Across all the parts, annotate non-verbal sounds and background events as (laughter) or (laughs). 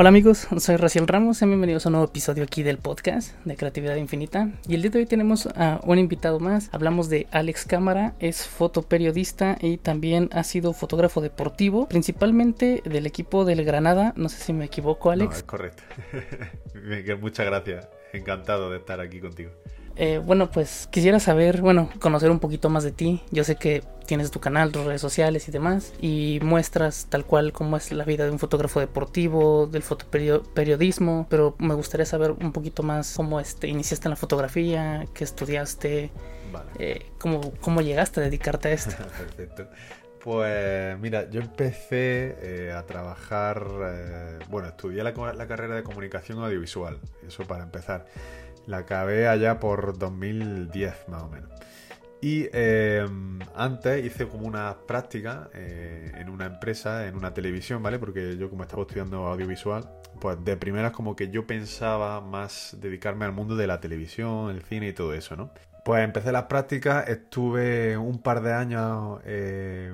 Hola amigos, soy Raciel Ramos, bienvenidos a un nuevo episodio aquí del podcast de Creatividad Infinita. Y el día de hoy tenemos a un invitado más. Hablamos de Alex Cámara, es fotoperiodista y también ha sido fotógrafo deportivo, principalmente del equipo del Granada. No sé si me equivoco, Alex. Correcto. (laughs) Muchas gracias, encantado de estar aquí contigo. Eh, bueno, pues quisiera saber, bueno, conocer un poquito más de ti. Yo sé que tienes tu canal, tus redes sociales y demás, y muestras tal cual cómo es la vida de un fotógrafo deportivo, del fotoperiodismo, pero me gustaría saber un poquito más cómo este, iniciaste en la fotografía, qué estudiaste, eh, cómo, cómo llegaste a dedicarte a esto. (laughs) Perfecto. Pues mira, yo empecé eh, a trabajar, bueno, estudié la, la, carrera de comunicación audiovisual, eso para empezar. La acabé allá por 2010 más o menos. Y em, antes hice como una práctica eh, en una empresa, en una televisión, ¿vale? Porque yo como estaba estudiando audiovisual, pues de primeras como que yo pensaba más dedicarme al mundo de la televisión, el cine y todo eso, ¿no? Pues empecé las prácticas, estuve un par de años... Eh,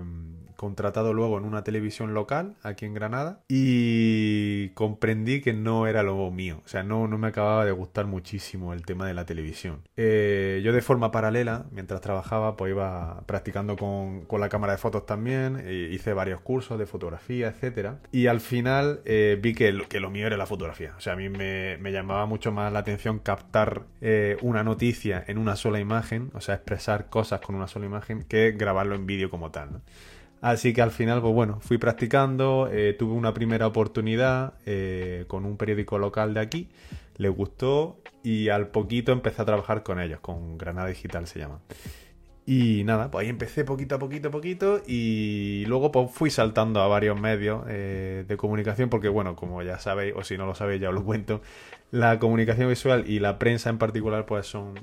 contratado luego en una televisión local aquí en Granada y comprendí que no era lo mío, o sea, no, no me acababa de gustar muchísimo el tema de la televisión. Eh, yo de forma paralela, mientras trabajaba, pues iba practicando con, con la cámara de fotos también, e hice varios cursos de fotografía, etcétera, y al final eh, vi que lo, que lo mío era la fotografía, o sea, a mí me, me llamaba mucho más la atención captar eh, una noticia en una sola imagen, o sea, expresar cosas con una sola imagen, que grabarlo en vídeo como tal. Así que al final, pues bueno, fui practicando, eh, tuve una primera oportunidad eh, con un periódico local de aquí, le gustó y al poquito empecé a trabajar con ellos, con Granada Digital se llama. Y nada, pues ahí empecé poquito a poquito a poquito y luego pues fui saltando a varios medios eh, de comunicación porque bueno, como ya sabéis, o si no lo sabéis ya os lo cuento, la comunicación visual y la prensa en particular pues son,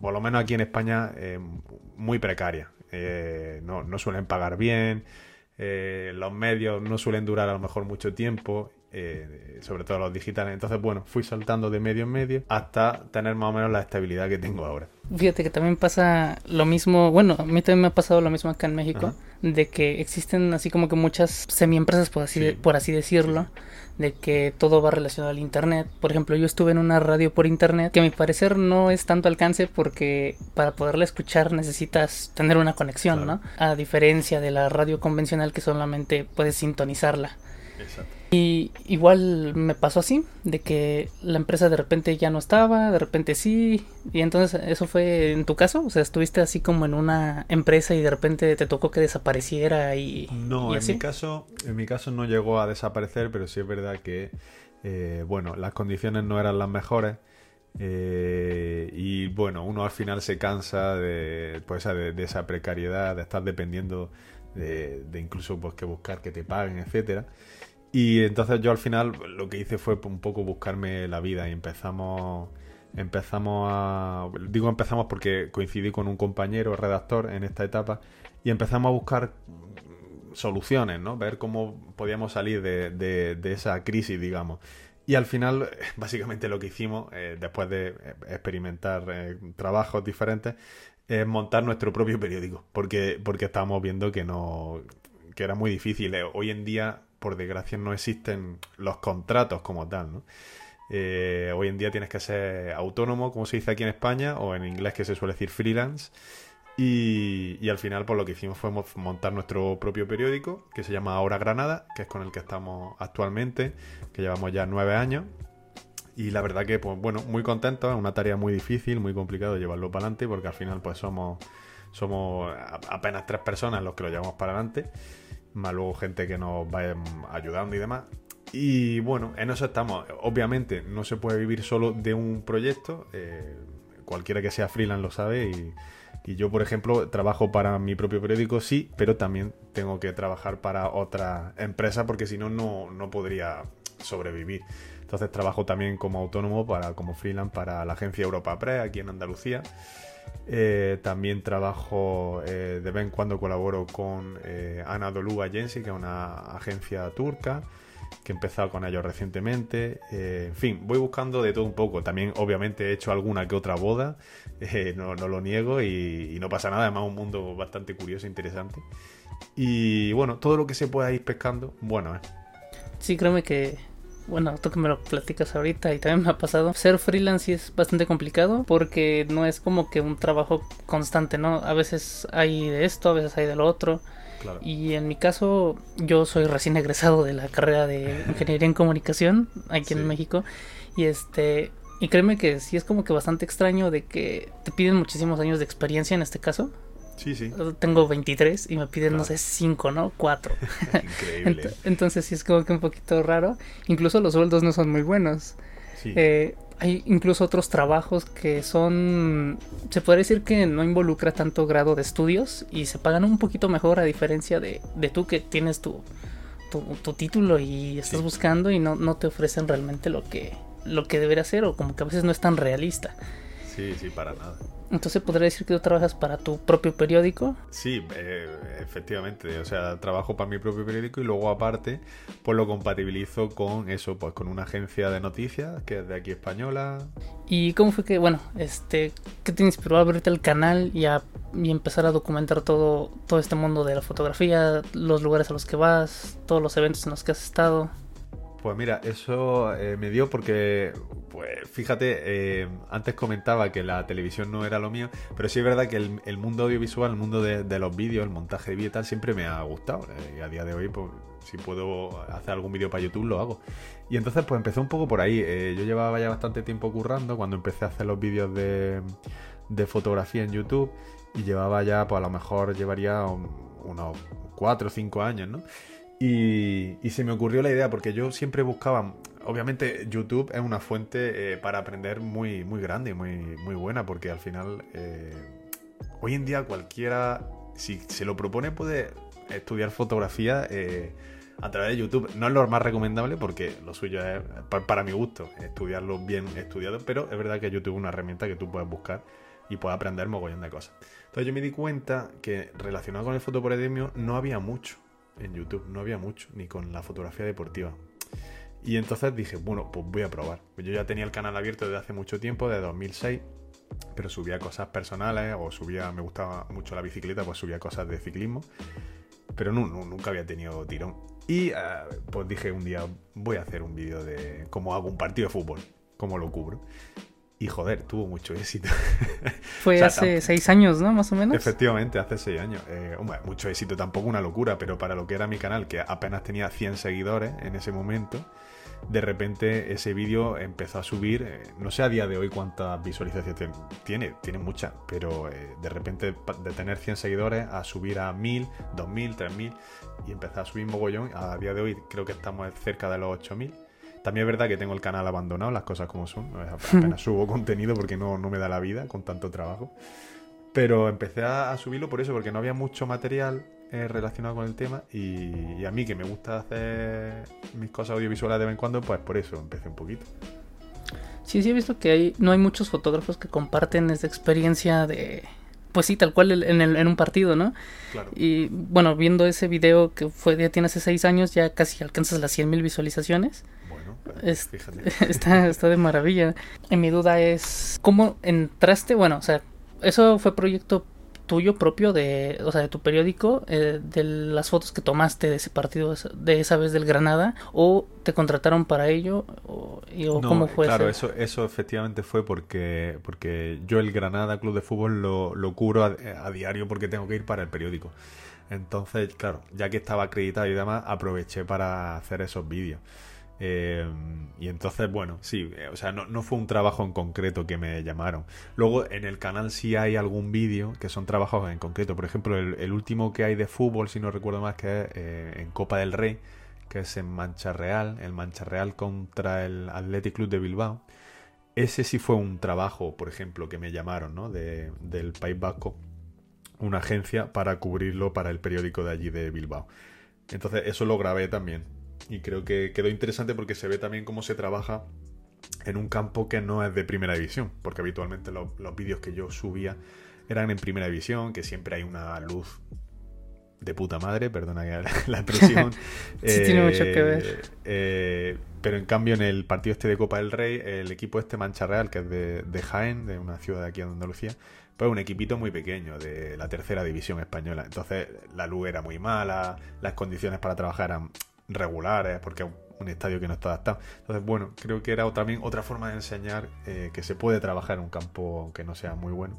por lo menos aquí en España, muy precarias. Eh, no, no, suelen pagar bien, eh, los medios no suelen durar a lo mejor mucho tiempo, eh, sobre todo los digitales. Entonces, bueno, fui saltando de medio en medio hasta tener más o menos la estabilidad que tengo ahora. Fíjate que también pasa lo mismo, bueno, a mí también me ha pasado lo mismo acá en México, de que existen así como que muchas semi-empresas, por así, por así decirlo, de que todo va relacionado al Internet. Por ejemplo, yo estuve en una radio por Internet, que a mi parecer no es tanto alcance porque para poderla escuchar necesitas tener una conexión, ¿no? A diferencia de la radio convencional que solamente puedes sintonizarla. Exacto. Y igual me pasó así, de que la empresa de repente ya no estaba, de repente sí, y entonces eso fue en tu caso, o sea, estuviste así como en una empresa y de repente te tocó que desapareciera y... No, en mi caso, en mi caso no llegó a desaparecer, pero sí es verdad que, eh, bueno, las condiciones no eran las mejores. Eh, y bueno, uno al final se cansa de, pues, de, de esa precariedad, de estar dependiendo de, de incluso pues, que buscar que te paguen, etcétera. Y entonces yo al final lo que hice fue un poco buscarme la vida y empezamos empezamos a digo empezamos porque coincidí con un compañero redactor en esta etapa y empezamos a buscar soluciones, ¿no? Ver cómo podíamos salir de, de, esa crisis, digamos. Y al final, (laughs) básicamente lo que hicimos, eh, después de experimentar eh, trabajos diferentes, es montar nuestro propio periódico, porque, porque estábamos viendo que no que era muy difícil. Eh, hoy en día por desgracia no existen los contratos como tal, ¿no? Eh, hoy en día tienes que ser autónomo, como se dice aquí en España, o en inglés que se suele decir freelance. Y, al final, pues lo que hicimos fue montar nuestro propio periódico, que se llama Ahora Granada, que es con el que estamos actualmente, que llevamos ya nueve años. Y la verdad que, pues bueno, muy contentos, es una tarea muy difícil, muy complicado llevarlo para adelante, porque al final, pues somos, somos apenas tres personas los que lo llevamos para adelante más luego gente que nos vaya ayudando y demás. Y bueno, en eso estamos. Obviamente no se puede vivir solo de un proyecto, eh, cualquiera que sea freelance lo sabe y, yo, por ejemplo, trabajo para mi propio periódico, sí, pero también tengo que trabajar para otra empresa porque si no, no podría sobrevivir. Entonces trabajo también como autónomo, para, como freelance para la agencia Europa Pre aquí en Andalucía. Eh, también trabajo, eh, de vez en cuando colaboro con eh, Anadolu Agency, que es una agencia turca, que he empezado con ellos recientemente. Eh, en fin, voy buscando de todo un poco. También, obviamente, he hecho alguna que otra boda, no, lo niego, y, no pasa nada. Además, un mundo bastante curioso e interesante. Y bueno, todo lo que se pueda ir pescando, bueno, Sí, créeme que bueno, tú que me lo platicas ahorita y también me ha pasado, ser freelance sí es bastante complicado porque no es como que un trabajo constante, ¿no? A veces hay de esto, a veces hay de lo otro. Y en mi caso, yo soy recién egresado de la carrera de (laughs) Ingeniería en Comunicación aquí en México. Y este, y créeme que sí es como que bastante extraño de que te piden muchísimos años de experiencia en este caso. Sí, sí. Tengo 23 y me piden, no sé, 5, ¿no? 4. (laughs) Increíble. Entonces sí es como que un poquito raro. Incluso los sueldos no son muy buenos. Sí. Eh, hay incluso otros trabajos que son, se puede decir que no involucra tanto grado de estudios y se pagan un poquito mejor a diferencia de, de tú que tienes tu, tu, título y estás buscando y no, no te ofrecen realmente lo que, lo que debería ser o como que a veces no es tan realista. Sí, sí, para nada. Entonces, ¿podría decir que tú trabajas para tu propio periódico? Sí, eh, efectivamente. O sea, trabajo para mi propio periódico y luego aparte, pues lo compatibilizo con eso, pues con una agencia de noticias que es de aquí española. ¿Y cómo fue que, bueno, este, qué te inspiró a abrirte el canal y a y empezar a documentar todo, todo este mundo de la fotografía, los lugares a los que vas, todos los eventos en los que has estado? Pues mira, eso eh, me dio porque, pues fíjate, eh, antes comentaba que la televisión no era lo mío, pero sí es verdad que el, mundo audiovisual, el mundo de, los vídeos, el montaje de vídeo y tal, siempre me ha gustado. Eh, y a día de hoy, pues si puedo hacer algún vídeo para YouTube, lo hago. Y entonces, pues empecé un poco por ahí. yo llevaba ya bastante tiempo currando cuando empecé a hacer los vídeos de, de fotografía en YouTube y llevaba ya, pues a lo mejor llevaría unos 4 o 5 años, ¿no? Y, se me ocurrió la idea, porque yo siempre buscaba, obviamente YouTube es una fuente eh, para aprender muy, muy grande y muy, muy buena, porque al final, eh, hoy en día cualquiera, si se lo propone, puede estudiar fotografía eh, a través de YouTube. No es lo más recomendable, porque lo suyo es, para, mi gusto, estudiarlo bien estudiado, pero es verdad que YouTube es una herramienta que tú puedes buscar y puedes aprender mogollón de cosas. Entonces yo me di cuenta que relacionado con el fotoporedemio no había mucho en YouTube, no había mucho, ni con la fotografía deportiva. Y entonces dije, bueno, pues voy a probar. Yo ya tenía el canal abierto desde hace mucho tiempo, desde 2006, pero subía cosas personales o subía, me gustaba mucho la bicicleta, pues subía cosas de ciclismo, pero nunca había tenido tirón. Y eh, pues dije un día, voy a hacer un vídeo de cómo hago un partido de fútbol, cómo lo cubro. Y joder, tuvo mucho éxito. (laughs) Fue hace seis años, ¿no? Más o menos. Efectivamente, hace seis años. Eh, mucho éxito, tampoco una locura, pero para lo que era mi canal, que apenas tenía 100 seguidores en ese momento, de repente ese vídeo empezó a subir. Eh, no sé a día de hoy cuántas visualizaciones tiene, tiene muchas, pero eh, de repente de tener 100 seguidores a subir a 1000, 2000, 3000 y empezó a subir mogollón. A día de hoy creo que estamos cerca de los 8000 también es verdad que tengo el canal abandonado, las cosas como son. Apenas subo (laughs) contenido porque no, me da la vida con tanto trabajo. Pero empecé a, subirlo por eso, porque no había mucho material eh, relacionado con el tema. Y, a mí que me gusta hacer mis cosas audiovisuales de vez en cuando, pues por eso empecé un poquito. Sí, sí he visto que hay, no hay muchos fotógrafos que comparten esa experiencia de, pues sí, tal cual en, en un partido, ¿no? Claro. Y bueno, viendo ese video que fue ya tiene hace seis años, ya casi alcanzas las 100.000 visualizaciones. (laughs) está, está de maravilla. Y mi duda es, ¿cómo entraste? Bueno, o sea, ¿eso fue proyecto tuyo propio de, o sea, de tu periódico, eh, de las fotos que tomaste de ese partido de esa vez del Granada, o te contrataron para ello, o, cómo fue claro, eso? eso efectivamente fue porque, porque yo el Granada Club de Fútbol lo, lo cubro a diario porque tengo que ir para el periódico. Entonces, claro, ya que estaba acreditado y demás, aproveché para hacer esos vídeos. Eh, y entonces, bueno, sí, eh, o sea, no, fue un trabajo en concreto que me llamaron. Luego en el canal sí hay algún vídeo que son trabajos en concreto. Por ejemplo, el, último que hay de fútbol, si no recuerdo más, que es eh, en Copa del Rey, que es en Mancha Real, el Mancha Real contra el Athletic Club de Bilbao. Ese sí fue un trabajo, por ejemplo, que me llamaron, ¿no? De, del País Vasco, una agencia para cubrirlo para el periódico de allí de Bilbao. Entonces, eso lo grabé también y creo que quedó interesante porque se ve también cómo se trabaja en un campo que no es de primera división, porque habitualmente los, vídeos que yo subía eran en primera división, que siempre hay una luz de puta madre, perdona la expresión. (laughs) sí, tiene mucho que ver. Eh, eh, pero en cambio en el partido este de Copa del Rey, el equipo este Mancha Real, que es de, de Jaén, de una ciudad de aquí en Andalucía, pues un equipito muy pequeño de la tercera división española. Entonces la luz era muy mala, las condiciones para trabajar eran regulares, porque un estadio que no está adaptado. Entonces, bueno, creo que era también otra forma de enseñar eh, que se puede trabajar en un campo aunque no sea muy bueno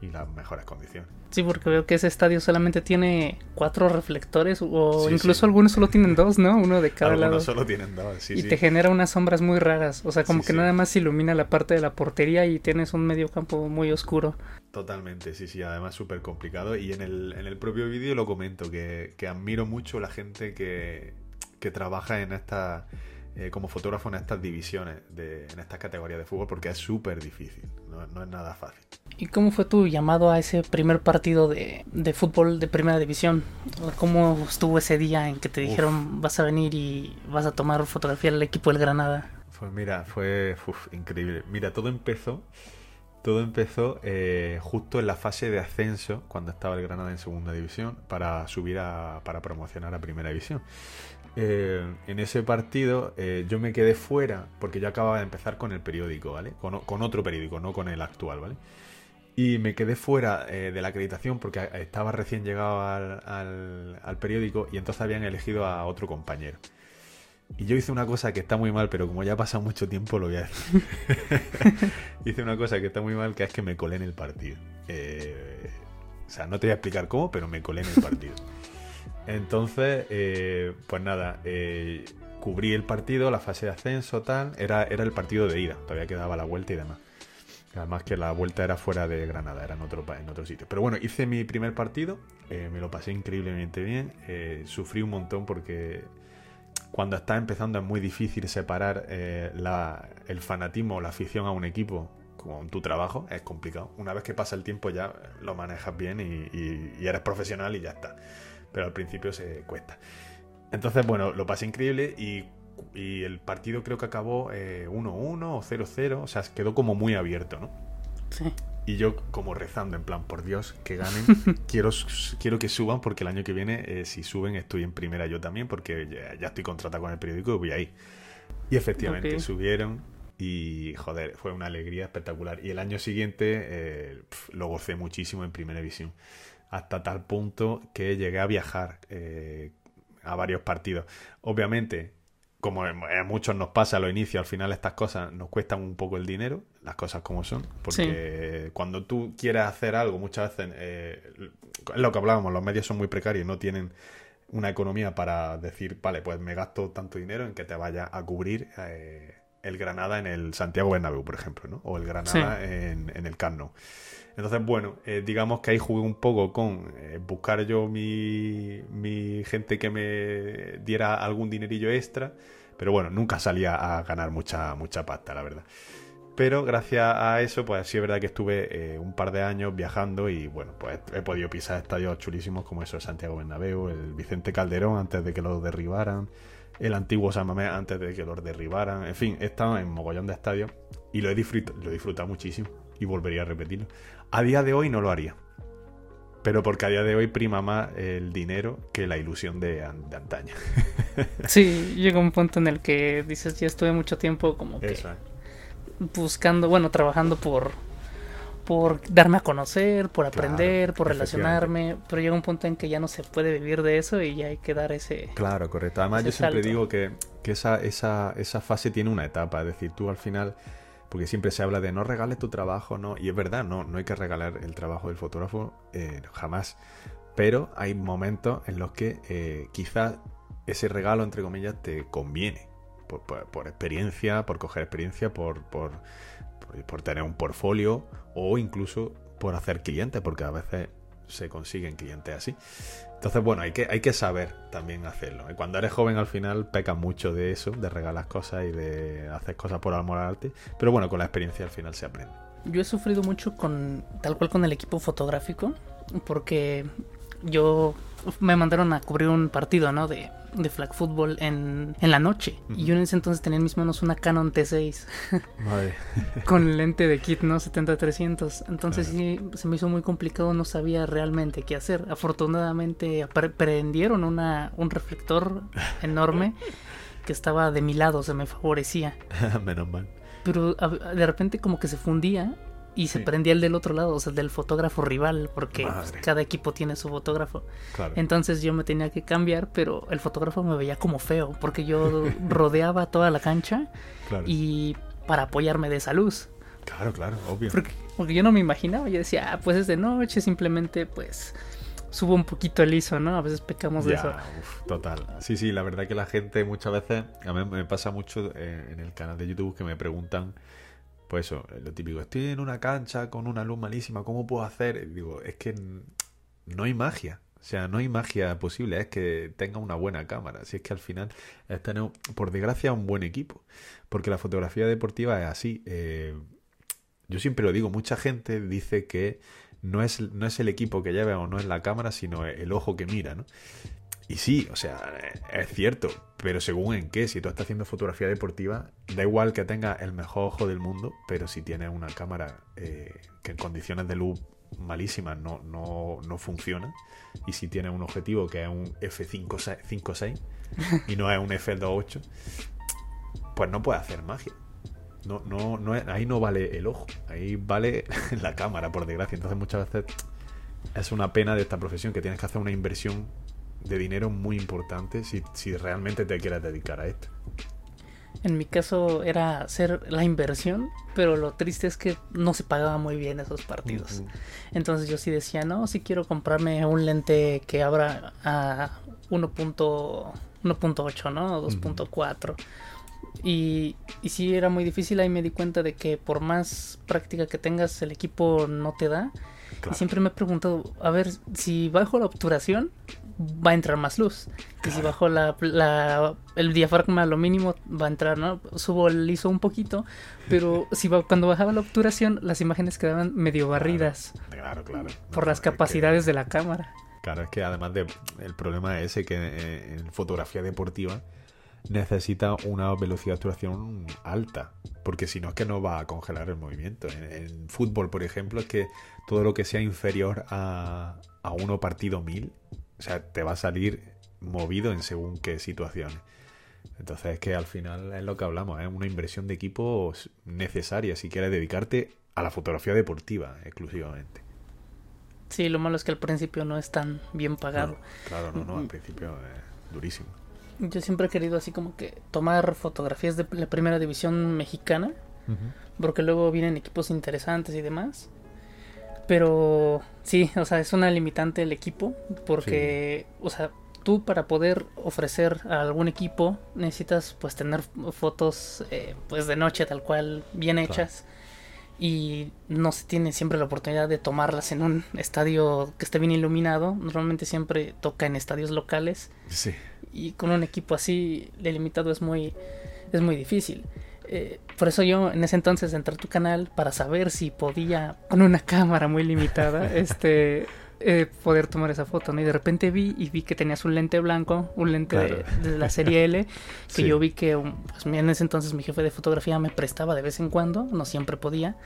y las mejores condiciones. Sí, porque veo que ese estadio solamente tiene cuatro reflectores o incluso algunos solo tienen dos, ¿no? Uno de cada algunos lado. solo tienen dos, sí. Y te genera unas sombras muy raras, o sea, como que nada más ilumina la parte de la portería y tienes un medio campo muy oscuro. Totalmente, sí, sí, además súper complicado. Y en el, en el propio vídeo lo comento, que, que admiro mucho la gente que, que trabaja en esta eh, como fotógrafo en estas divisiones, de, en estas categorías de fútbol, porque es súper difícil, no, no, es nada fácil. ¿Y cómo fue tu llamado a ese primer partido de, de fútbol de primera división? ¿Cómo estuvo ese día en que te dijeron vas a venir y vas a tomar fotografía al equipo del Granada? Pues mira, fue increíble. Mira, todo empezó todo empezó eh, justo en la fase de ascenso, cuando estaba el Granada en segunda división, para subir a, para promocionar a primera división. Eh, en ese partido eh, yo me quedé fuera porque yo acababa de empezar con el periódico, ¿vale? Con, otro periódico, no con el actual, ¿vale? Y me quedé fuera eh, de la acreditación porque estaba recién llegado al, al, periódico y entonces habían elegido a otro compañero. Y yo hice una cosa que está muy mal, pero como ya ha pasado mucho tiempo lo voy a decir. (laughs) hice una cosa que está muy mal, que es que me colé en el partido. o sea, no te voy a explicar cómo, pero me colé en el partido. Entonces, eh, pues nada, eh, cubrí el partido, la fase de ascenso, tal. Era, era el partido de ida, todavía quedaba la vuelta y demás. Además que la vuelta era fuera de Granada, era en otro, en otro sitio. Pero bueno, hice mi primer partido, eh, me lo pasé increíblemente bien. sufrí un montón porque cuando estás empezando es muy difícil separar el fanatismo o la afición a un equipo con tu trabajo. Es complicado. Una vez que pasa el tiempo ya lo manejas bien y eres profesional y ya está pero al principio se cuesta. Entonces, bueno, lo pasé increíble y, el partido creo que acabó 1-1 eh, o 0-0, o sea, quedó como muy abierto, ¿no? Sí. Y yo como rezando, en plan, por Dios, que ganen, (laughs) quiero, quiero que suban porque el año que viene, eh, si suben, estoy en primera yo también porque ya, estoy contratado con el periódico y voy ahí. Y efectivamente, subieron y, joder, fue una alegría espectacular. Y el año siguiente eh, lo gocé muchísimo en primera división hasta tal punto que llegué a viajar eh, a varios partidos. Obviamente, como a muchos nos pasa a lo inicio, al final estas cosas nos cuestan un poco el dinero, las cosas como son, porque cuando tú quieres hacer algo, muchas veces eh, es lo que hablábamos, los medios son muy precarios, no tienen una economía para decir, vale, pues me gasto tanto dinero en que te vaya a cubrir eh, el Granada en el Santiago Bernabéu, por ejemplo, ¿no? O el Granada en, en, el Carno. Entonces, bueno, eh, digamos que ahí jugué un poco con eh, buscar yo mi, mi gente que me diera algún dinerillo extra, pero bueno, nunca salía a ganar mucha, mucha pasta, la verdad. Pero gracias a eso, pues sí es verdad que estuve eh, un par de años viajando y bueno, pues he podido pisar estadios chulísimos como eso, el Santiago Bernabéu, el Vicente Calderón antes de que lo derribaran, el antiguo San Mamés antes de que lo derribaran, en fin, he estado en mogollón de estadios y lo he, lo he disfrutado muchísimo y volvería a repetirlo. A día de hoy no lo haría. Pero porque a día de hoy prima más el dinero que la ilusión de, antaño. (laughs) sí, llega un punto en el que dices, ya estuve mucho tiempo como que buscando, bueno, trabajando por por darme a conocer, por aprender, por relacionarme, pero llega un punto en que ya no se puede vivir de eso y ya hay que dar ese Claro, correcto. Además yo siempre digo que, que esa, esa, esa fase tiene una etapa, es decir, tú al final porque siempre se habla de no regales tu trabajo, ¿no? Y es verdad, no, no hay que regalar el trabajo del fotógrafo eh, jamás. Pero hay momentos en los que eh, quizás ese regalo, entre comillas, te conviene. Por, experiencia, por coger experiencia, por, por, por tener un portfolio o incluso por hacer clientes, porque a veces se consiguen clientes así. Entonces, bueno, hay que, hay que saber también hacerlo. Cuando eres joven al final pecas mucho de eso, de regalar cosas y de hacer cosas por amor al arte. Pero bueno, con la experiencia al final se aprende. Yo he sufrido mucho con, tal cual con el equipo fotográfico, porque yo me mandaron a cubrir un partido, ¿no? De, de flag football en, en la noche. Y yo en ese entonces tenía en mis manos una Canon T6. (laughs) con lente de kit, ¿no? 70-300. Entonces sí, se me hizo muy complicado, no sabía realmente qué hacer. Afortunadamente prendieron una, un reflector enorme (laughs) que estaba de mi lado, se me favorecía. (laughs) Menos mal. Pero de repente como que se fundía y se prendía el del otro lado, o sea, del fotógrafo rival, porque cada equipo tiene su fotógrafo. Entonces yo me tenía que cambiar, pero el fotógrafo me veía como feo, porque yo (laughs) rodeaba toda la cancha y para apoyarme de esa luz. Claro, claro, obvio. Porque, yo no me imaginaba, yo decía, ah, pues es de noche, simplemente pues subo un poquito el ISO, ¿no? A veces pecamos de eso. total. Sí, sí, la verdad que la gente muchas veces, a mí me pasa mucho eh, en el canal de YouTube que me preguntan pues eso, lo típico, estoy en una cancha con una luz malísima, ¿cómo puedo hacer? digo, es que no hay magia. O sea, no hay magia posible, es que tenga una buena cámara. Si es que al final es por desgracia, un buen equipo. Porque la fotografía deportiva es así. Eh, yo siempre lo digo, mucha gente dice que no es, no es el equipo que lleva o no es la cámara, sino el ojo que mira, ¿no? Y sí, o sea, es cierto, pero según en qué, si tú estás haciendo fotografía deportiva, da igual que tengas el mejor ojo del mundo, pero si tienes una cámara eh, que en condiciones de luz malísimas no, no, no funciona, y si tienes un objetivo que es un F56 y no es un F28, pues no puedes hacer magia. No, no, no, ahí no vale el ojo, ahí vale (laughs) la cámara, por desgracia. Entonces muchas veces es una pena de esta profesión que tienes que hacer una inversión de dinero muy importante si, si realmente te quieres dedicar a esto. En mi caso era hacer la inversión, pero lo triste es que no se pagaba muy bien esos partidos. Entonces yo sí decía, no, si quiero comprarme un lente que abra a 1.8, ¿no? 2.4. Y, y sí era muy difícil, ahí me di cuenta de que por más práctica que tengas, el equipo no te da. Y siempre me he preguntado, a ver, si bajo la obturación, va a entrar más luz. Y si bajo la, el diafragma lo mínimo, va a entrar, ¿no? Subo el ISO un poquito, pero (laughs) si cuando bajaba la obturación, las imágenes quedaban medio barridas. Claro, claro. por las capacidades de la cámara. Claro, es que además de el problema es ese que en fotografía deportiva necesita una velocidad de obturación alta, porque si no es que no va a congelar el movimiento. En, fútbol, por ejemplo, es que todo lo que sea inferior a, a uno partido mil o sea, te va a salir movido en según qué situaciones. Entonces es que al final es lo que hablamos, es una inversión de equipo necesaria si quieres dedicarte a la fotografía deportiva exclusivamente. Sí, lo malo es que al principio no es tan bien pagado. claro, no, no, al principio es durísimo. Yo siempre he querido así como que tomar fotografías de la primera división mexicana, porque luego vienen equipos interesantes y demás. Pero sí, o sea, es una limitante el equipo porque, o sea, tú para poder ofrecer a algún equipo necesitas pues tener fotos eh, pues de noche tal cual bien hechas. Y no se tiene siempre la oportunidad de tomarlas en un estadio que esté bien iluminado. Normalmente siempre toca en estadios locales. Sí. y con un equipo así limitado es muy es muy difícil. Eh, por eso yo en ese entonces entré a tu canal para saber si podía, con una cámara muy limitada, (laughs) este eh, poder tomar esa foto, ¿no? Y de repente vi y vi que tenías un lente blanco, un lente de, la serie L, (laughs) que yo vi que pues, en ese entonces mi jefe de fotografía me prestaba de vez en cuando, no siempre podía.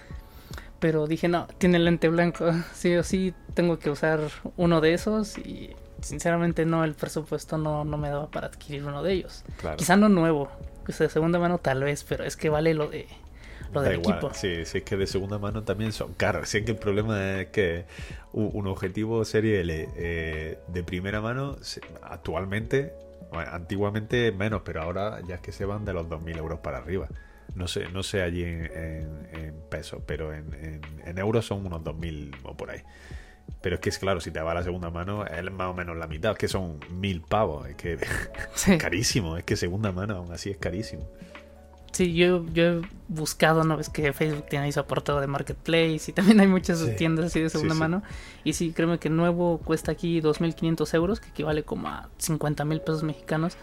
Pero dije, no, tiene lente blanco, (laughs) sí o sí tengo que usar uno de esos y sinceramente no, el presupuesto no, no me daba para adquirir uno de ellos. Quizá no nuevo, pues de segunda mano tal vez, pero es que vale lo de lo del equipo. Sí, sí, es que de segunda mano también son caros. Sí que el problema es que un objetivo serie L eh, de primera mano actualmente, antiguamente menos, pero ahora ya es que se van de los 2.000 euros para arriba. No sé, no sé allí en, pesos, pero en, en, euros son unos 2.000 o por ahí. Pero es que es claro, si te va a la segunda mano, es más o menos la mitad, es que son mil pavos, es que (laughs) es carísimo, es que segunda mano aún así es carísimo. Sí, yo, yo he buscado, ¿no? Ves que Facebook tiene ahí su apartado de Marketplace y también hay muchas tiendas así de segunda mano. Y sí, créeme que nuevo cuesta aquí 2.500 euros, que equivale como a 50 mil pesos mexicanos.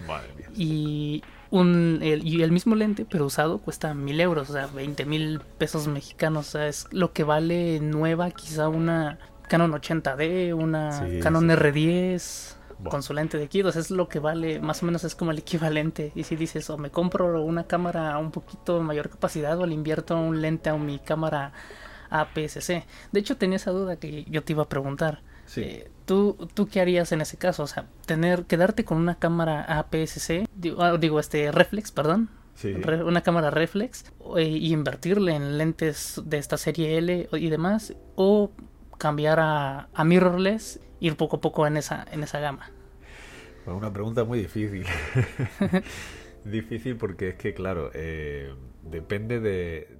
Y, un, el, y el mismo lente, pero usado, cuesta mil euros, o sea, 20 mil pesos mexicanos. O sea, es lo que vale nueva quizá una Canon 80D, una Canon R10 con su lente de Kidos, es lo que vale, más o menos es como el equivalente. Y si dices, o me compro una cámara un poquito mayor capacidad o le invierto un lente a mi cámara APS-C. De hecho, tenía esa duda que yo te iba a preguntar. Eh, ¿tú, ¿Tú qué harías en ese caso? O sea, tener, quedarte con una cámara APS-C, digo, ah, digo, este, reflex, perdón, una cámara reflex, y invertirle en lentes de esta serie L y demás, o cambiar a, a mirrorless, ir poco a poco en esa, en esa gama. una pregunta muy difícil. (laughs) difícil porque es que, claro, eh, depende de,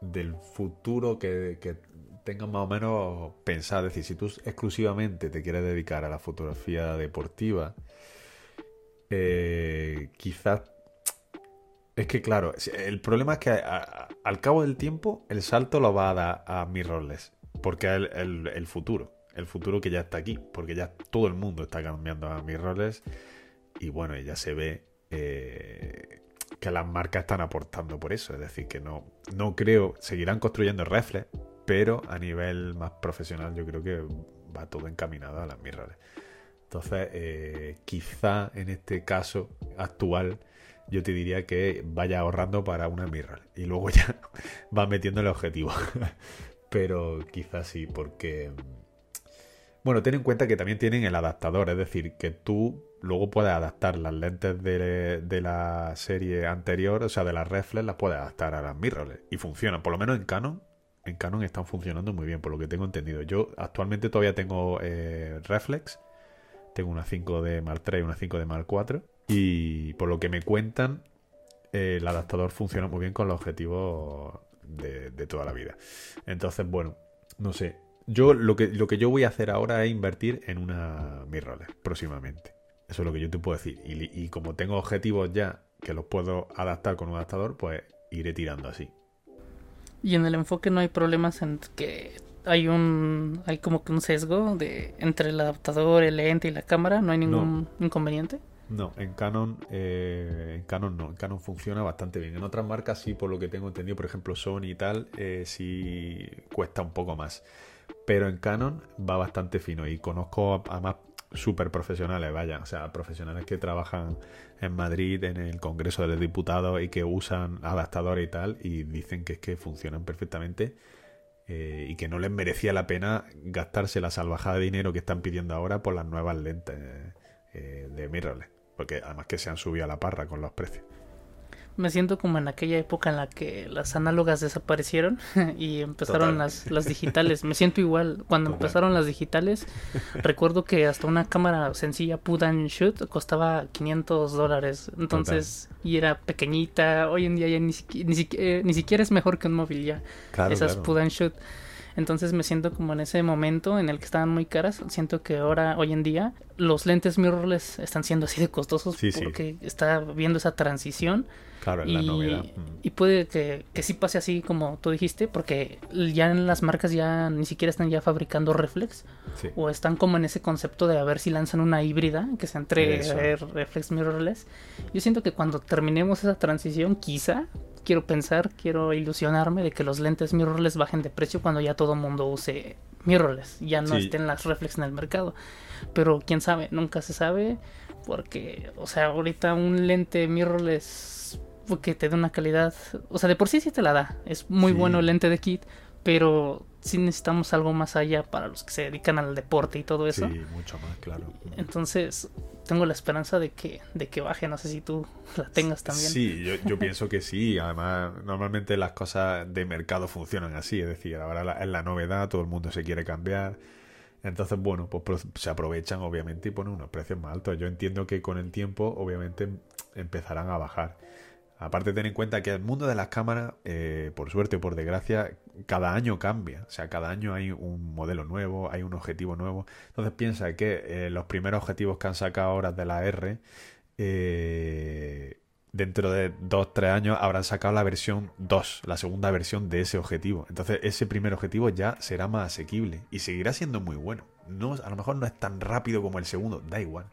del futuro que, que tengas más o menos pensado. Es decir, si tú exclusivamente te quieres dedicar a la fotografía deportiva, eh, quizás... Es que claro, el problema es que al cabo del tiempo el salto lo va a dar a mirrorless, porque es el, futuro, el futuro que ya está aquí, porque ya todo el mundo está cambiando a mirrorless y bueno, ya se ve eh, que las marcas están aportando por eso. Es decir, que no, no creo, seguirán construyendo reflex, pero a nivel más profesional yo creo que va todo encaminado a las mirrorless. Entonces, eh, quizá en este caso actual, yo te diría que vaya ahorrando para una mirror y luego (laughs) ya va metiendo el objetivo. Pero quizás sí, porque. Bueno, ten en cuenta que también tienen el adaptador, es decir, que tú luego puedes adaptar las lentes de, la serie anterior, o sea, de las reflex, las puedes adaptar a las mirrorless. Y funcionan, por lo menos en Canon. En Canon están funcionando muy bien, por lo que tengo entendido. Yo actualmente todavía tengo eh, reflex. Tengo una 5D Mark 3 y una 5D Mark 4. Y por lo que me cuentan, eh, el adaptador funciona muy bien con los objetivos de, de toda la vida. Entonces, bueno, no sé. Yo lo que, lo que yo voy a hacer ahora es invertir en una mirrorless próximamente. Eso es lo que yo te puedo decir. Y, como tengo objetivos ya que los puedo adaptar con un adaptador, pues iré tirando así. Y en el enfoque no hay problemas en que hay un hay como que un sesgo de entre el adaptador, el lente y la cámara, no hay ningún inconveniente. No, en Canon, eh, en Canon no, en Canon funciona bastante bien. En otras marcas sí, por lo que tengo entendido, por ejemplo Sony y tal, eh, sí cuesta un poco más. Pero en Canon va bastante fino y conozco además súper profesionales, vaya, o sea, profesionales que trabajan en Madrid en el Congreso de los Diputados y que usan adaptadores y tal y dicen que es que funcionan perfectamente eh, y que no les merecía la pena gastarse la salvajada de dinero que están pidiendo ahora por las nuevas lentes eh, de mirrorless, porque además que se han subido a la parra con los precios me siento como en aquella época en la que las análogas desaparecieron (laughs) y empezaron las, las, digitales. Me siento igual. Cuando empezaron las digitales, (laughs) recuerdo que hasta una cámara sencilla put and shoot costaba 500 dólares. Entonces, y era pequeñita. Hoy en día ya ni, ni, eh, ni siquiera es mejor que un móvil ya. Esas put and shoot. Entonces me siento como en ese momento en el que estaban muy caras. Siento que ahora, hoy en día, los lentes mirrorless están siendo así de costosos porque está viendo esa transición. Claro, en la novedad. Y puede que, que, sí pase así como tú dijiste, porque ya en las marcas ya ni siquiera están ya fabricando reflex. O están como en ese concepto de a ver si lanzan una híbrida que sea entre reflex mirrorless. Yo siento que cuando terminemos esa transición, quizá quiero pensar, quiero ilusionarme de que los lentes mirrorless bajen de precio cuando ya todo el mundo use mirrorless, ya no estén las reflex en el mercado. Pero quién sabe, nunca se sabe, porque, o sea, ahorita un lente mirrorless que te dé una calidad, o sea, de por sí sí te la da, es muy bueno el lente de kit, pero sí necesitamos algo más allá para los que se dedican al deporte y todo eso. Sí, mucho más, claro. Entonces, tengo la esperanza de que, de que baje, no sé si tú la tengas también. Sí, yo, yo pienso que sí, además, normalmente las cosas de mercado funcionan así, es decir, ahora es la novedad, todo el mundo se quiere cambiar. Entonces, bueno, pues se aprovechan obviamente y ponen unos precios más altos. Yo entiendo que con el tiempo, obviamente, empezarán a bajar. Aparte, ten en cuenta que el mundo de las cámaras, eh, por suerte o por desgracia, cada año cambia. O sea, cada año hay un modelo nuevo, hay un objetivo nuevo. Entonces piensa que eh, los primeros objetivos que han sacado ahora de la R, eh, dentro de 2-3 años habrán sacado la versión 2, la segunda versión de ese objetivo. Entonces ese primer objetivo ya será más asequible y seguirá siendo muy bueno. No, a lo mejor no es tan rápido como el segundo, da igual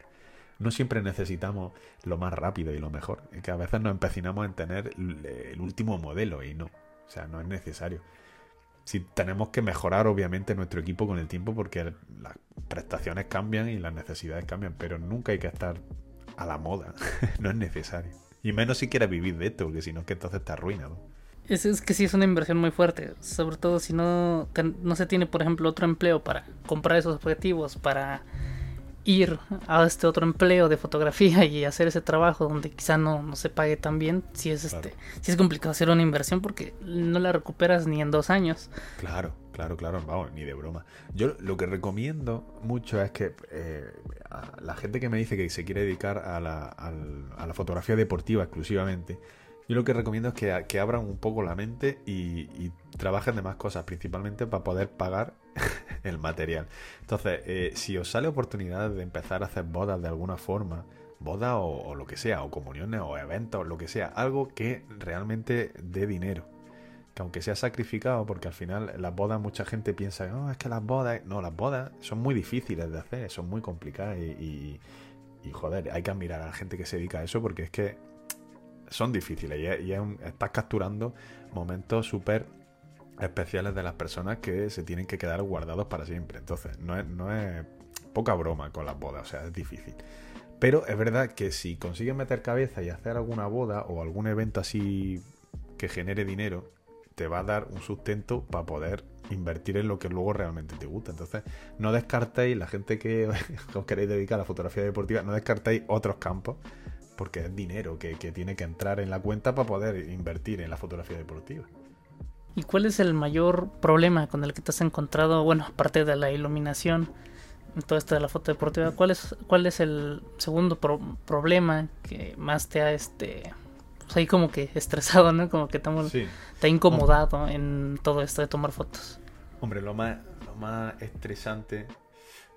no siempre necesitamos lo más rápido y lo mejor. Es que a veces nos empecinamos en tener el último modelo y no. O sea, no es necesario. Si tenemos que mejorar, obviamente, nuestro equipo con el tiempo porque las prestaciones cambian y las necesidades cambian, pero nunca hay que estar a la moda. (laughs) no es necesario. Y menos si quieres vivir de esto, porque si no que entonces te arruinado. Es, es que sí es una inversión muy fuerte, sobre todo si no, no se tiene, por ejemplo, otro empleo para comprar esos objetivos, para ir a este otro empleo de fotografía y hacer ese trabajo donde quizá no, no se pague tan bien, si es este, si es complicado hacer una inversión porque no la recuperas ni en dos años. Claro, claro, claro, vamos, ni de broma. Yo lo que recomiendo mucho es que eh, la gente que me dice que se quiere dedicar a la, a la fotografía deportiva exclusivamente, yo lo que recomiendo es que, que abran un poco la mente y, trabajen de más cosas, principalmente para poder pagar (laughs) el material. Entonces, eh, si os sale oportunidad de empezar a hacer bodas de alguna forma, bodas o, lo que sea, o comuniones o eventos, lo que sea, algo que realmente dé dinero. Que aunque sea sacrificado, porque al final las bodas mucha gente piensa, no, es que las bodas, no, las bodas son muy difíciles de hacer, son muy complicadas y, y joder, hay que admirar a la gente que se dedica a eso porque es que son difíciles y, estás capturando momentos súper especiales de las personas que se tienen que quedar guardados para siempre. Entonces, no es, no es poca broma con las bodas, o sea, es difícil. Pero es verdad que si consigues meter cabeza y hacer alguna boda o algún evento así que genere dinero, te va a dar un sustento para poder invertir en lo que luego realmente te gusta. Entonces, no descartéis, la gente que (laughs) os queréis dedicar a la fotografía deportiva, no descartéis otros campos porque es dinero que, tiene que entrar en la cuenta para poder invertir en la fotografía deportiva. ¿Y cuál es el mayor problema con el que te has encontrado? Bueno, aparte de la iluminación, todo esto de la foto deportiva, ¿cuál es, cuál es el segundo problema que más te ha este pues ahí como que estresado, ¿no? Como que te, ha incomodado en todo esto de tomar fotos. Hombre, lo más, lo más estresante,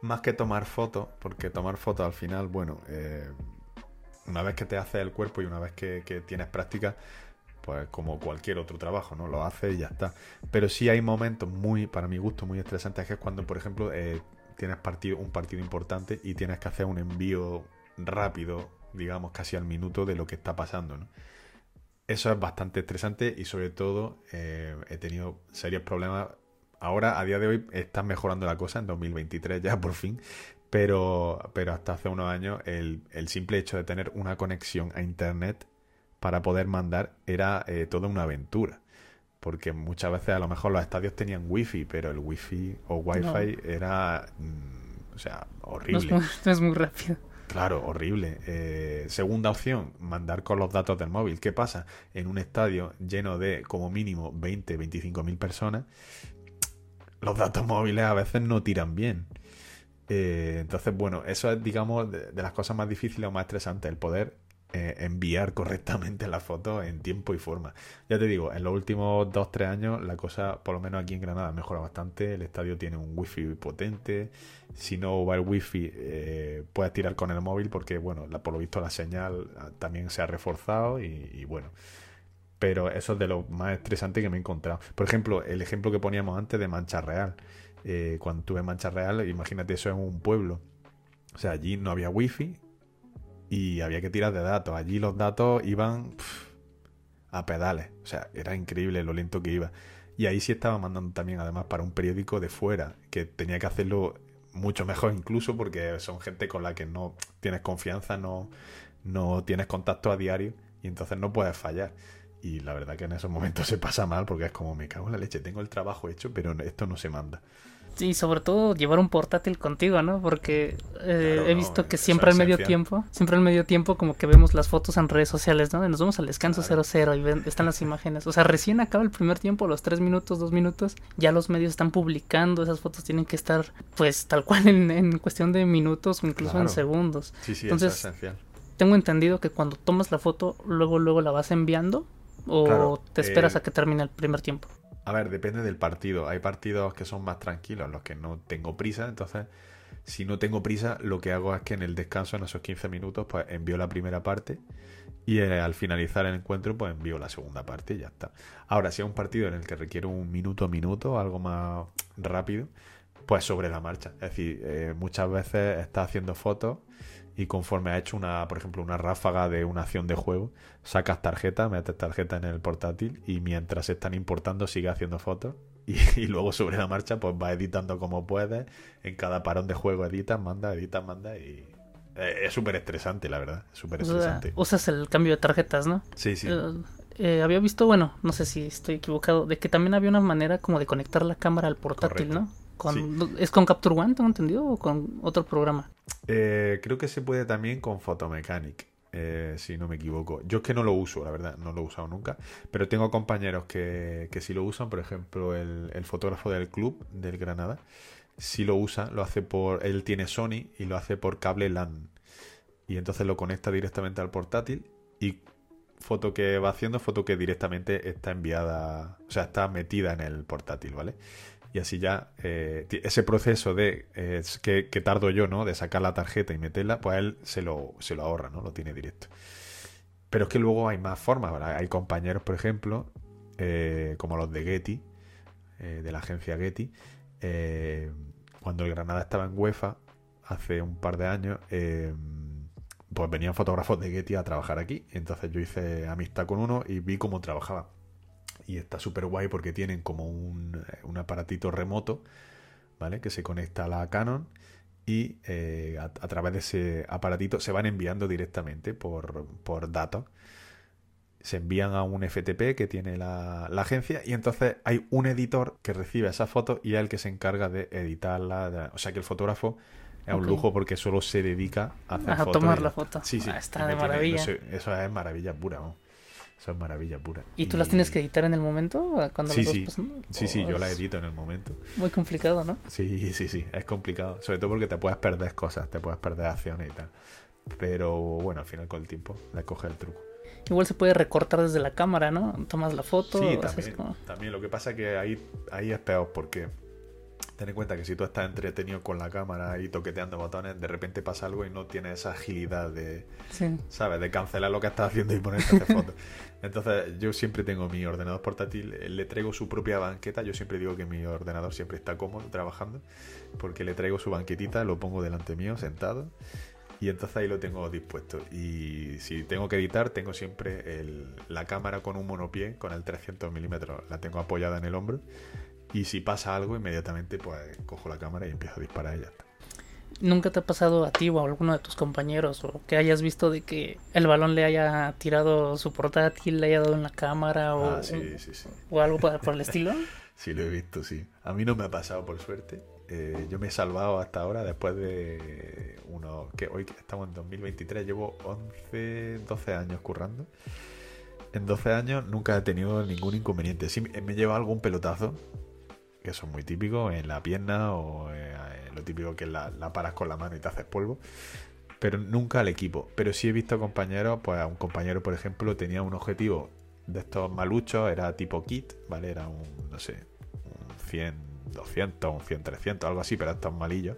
más que tomar fotos, porque tomar fotos al final, bueno, eh, una vez que te haces el cuerpo y una vez que, tienes práctica, pues como cualquier otro trabajo, ¿no? Lo haces y ya está. Pero sí hay momentos muy, para mi gusto, muy estresantes, que es cuando, por ejemplo, eh, tienes partido, un partido importante y tienes que hacer un envío rápido, digamos, casi al minuto de lo que está pasando, ¿no? Eso es bastante estresante y sobre todo eh, he tenido serios problemas. Ahora, a día de hoy, está mejorando la cosa en 2023 ya (laughs) por fin, pero, pero hasta hace unos años el, simple hecho de tener una conexión a Internet para poder mandar era eh, toda una aventura. Porque muchas veces a lo mejor los estadios tenían wifi, pero el wifi o wifi era, mm, o sea, horrible. No es, muy, rápido. Claro, horrible. Eh, segunda opción, mandar con los datos del móvil. ¿Qué pasa? En un estadio lleno de como mínimo 20, 25 mil personas, los datos móviles a veces no tiran bien. Eh, entonces, bueno, eso es, digamos, de, las cosas más difíciles o más estresantes, el poder eh, enviar (laughs) correctamente la foto en tiempo y forma. Ya te digo, en los últimos 2-3 años la cosa, por lo menos aquí en Granada, mejora bastante. El estadio tiene un wifi potente. Si no va el wifi, eh, puedes tirar con el móvil porque, bueno, por lo visto la señal ah, también se ha reforzado y, y bueno pero eso es de lo más estresante que me he encontrado. Por ejemplo, el ejemplo que poníamos antes de Mancha Real. Eh, cuando tuve Mancha Real, imagínate eso en un pueblo. O sea, allí no había wifi y había que tirar de datos. Allí los datos iban a pedales. O sea, era increíble lo lento que iba. Y ahí sí estaba mandando también, además, para un periódico de fuera, que tenía que hacerlo mucho mejor incluso porque son gente con la que no tienes confianza, no, no tienes contacto a diario y entonces no puedes fallar. Y la verdad que en esos momentos (laughs) se pasa mal porque es como me cago en la leche, tengo el trabajo hecho, pero esto no se manda. Sí, sobre todo llevar un portátil contigo, ¿no? Porque eh, he visto que siempre al medio tiempo, siempre al medio tiempo como que vemos las fotos en redes sociales, ¿no? Nos vamos al descanso 00 y ven, están las (laughs) imágenes. O sea, recién acaba el primer tiempo, los tres minutos, dos minutos, ya los medios están publicando, esas fotos tienen que estar pues tal cual en, cuestión de minutos o incluso en segundos. Sí, sí, Entonces, es esencial. Tengo entendido que cuando tomas la foto, luego, luego la vas enviando o te esperas eh, a que termine el primer tiempo. A ver, depende del partido. Hay partidos que son más tranquilos, los que no tengo prisa. Entonces, si no tengo prisa, lo que hago es que en el descanso, en esos 15 minutos, pues envío la primera parte. Y eh, al finalizar el encuentro, pues envío la segunda parte y ya está. Ahora, si es un partido en el que requiere un minuto a minuto, algo más rápido, pues sobre la marcha. Es decir, eh, muchas veces está haciendo fotos y conforme ha hecho una, por ejemplo, una ráfaga de una acción de juego, sacas tarjeta, metes tarjeta en el portátil y mientras están importando sigue haciendo fotos y, luego sobre la marcha pues va editando como puedes, en cada parón de juego editas, manda, editas, manda y eh, es súper estresante, la verdad, súper estresante. usas el cambio de tarjetas, ¿no? Sí, sí. Eh, eh, había visto, bueno, no sé si estoy equivocado, de que también había una manera como de conectar la cámara al portátil, ¿no? ¿Es con Capture One, tengo entendido, o con otro programa? Eh, creo que se puede también con Photomechanic. Eh, si no me equivoco. Yo es que no lo uso, la verdad, no lo he usado nunca. Pero tengo compañeros que, que sí lo usan. Por ejemplo, el, el fotógrafo del club del Granada si lo usa, lo hace por. Él tiene Sony y lo hace por cable LAN. Y entonces lo conecta directamente al portátil y foto que va haciendo, foto que directamente está enviada, o sea, está metida en el portátil, ¿vale? Y así ya eh, ese proceso de eh, que, tardo yo, ¿no? De sacar la tarjeta y meterla, pues él se lo, se lo ahorra, ¿no? Lo tiene directo. Pero es que luego hay más formas. Hay compañeros, por ejemplo, eh, como los de Getty, de la agencia Getty, cuando el Granada estaba en UEFA, hace un par de años, pues venían fotógrafos de Getty a trabajar aquí. Entonces yo hice amistad con uno y vi cómo trabajaba. Y está súper guay porque tienen como un, aparatito remoto, ¿vale? Que se conecta a la Canon y eh, a, través de ese aparatito se van enviando directamente por, por datos. Se envían a un FTP que tiene la, agencia y entonces hay un editor que recibe esa foto y es el que se encarga de editarla. o sea que el fotógrafo es un lujo porque solo se dedica a hacer a tomar la foto. Sí, sí. Ah, está de maravilla. eso es maravilla pura. Eso es maravilla pura. ¿Y tú las tienes que editar en el momento? Cuando sí, sí. sí, sí, yo las edito en el momento. Muy complicado, ¿no? Sí, sí, sí, es complicado. Sobre todo porque te puedes perder cosas, te puedes perder acciones y tal. Pero bueno, al final con el tiempo le coge el truco. Igual se puede recortar desde la cámara, ¿no? Tomas la foto. Sí, también, también. Lo que pasa es que ahí, ahí es peor porque ten en cuenta que si tú estás entretenido con la cámara y toqueteando botones, de repente pasa algo y no tienes esa agilidad de, ¿sabes? De cancelar lo que estás haciendo y ponerte a hacer fotos. (laughs) Entonces, yo siempre tengo mi ordenador portátil, le traigo su propia banqueta. Yo siempre digo que mi ordenador siempre está cómodo trabajando, porque le traigo su banquetita, lo pongo delante mío, sentado, y entonces ahí lo tengo dispuesto. Y si tengo que editar, tengo siempre la cámara con un monopié, con el 300 milímetros, la tengo apoyada en el hombro y si pasa algo, inmediatamente pues cojo la cámara y empiezo a disparar y ya está. ¿Nunca te ha pasado a ti o a alguno de tus compañeros o que hayas visto de que el balón le haya tirado su portátil, le haya dado en la cámara o, ah, sí, sí, sí. o algo por, el estilo? (laughs) sí, lo he visto, sí. A mí no me ha pasado por suerte. Eh, yo me he salvado hasta ahora después de uno que hoy estamos en 2023, llevo 11, 12 años currando. En 12 años nunca he tenido ningún inconveniente. Sí, me lleva algún pelotazo, que son muy típicos, en la pierna o eh, lo típico que la, la, paras con la mano y te haces polvo. Pero nunca al equipo. Pero sí he visto compañeros, pues a un compañero, por ejemplo, tenía un objetivo de estos maluchos, era tipo kit, ¿vale? Era un, no sé, un 100, 200, un 100, 300, algo así, pero estos malillos.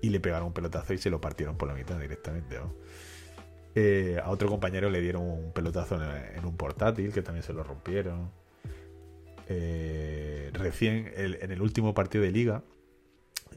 Y le pegaron un pelotazo y se lo partieron por la mitad directamente, eh, a otro compañero le dieron un pelotazo en, un portátil, que también se lo rompieron. Eh, recién en el último partido de liga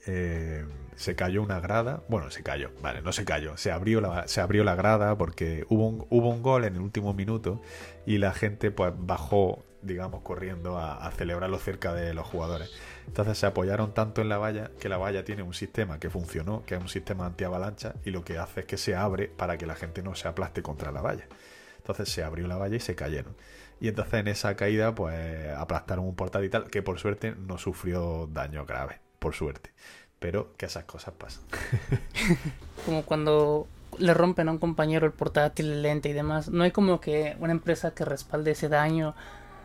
eh, se cayó una grada. Bueno, se cayó, vale, no se cayó. Se abrió la, se abrió la grada porque hubo un, gol en el último minuto y la gente pues bajó, digamos, corriendo a, a celebrarlo cerca de los jugadores. Entonces se apoyaron tanto en la valla que la valla tiene un sistema que funcionó, que es un sistema anti-avalancha y lo que hace es que se abre para que la gente no se aplaste contra la valla. Entonces se abrió la valla y se cayeron. Y entonces en esa caída, pues aplastaron un portal y tal, que por suerte no sufrió daño grave, por suerte. Pero que esas cosas pasan. (laughs) como cuando le rompen a un compañero el portátil, el lente y demás. No hay como que una empresa que respalde ese daño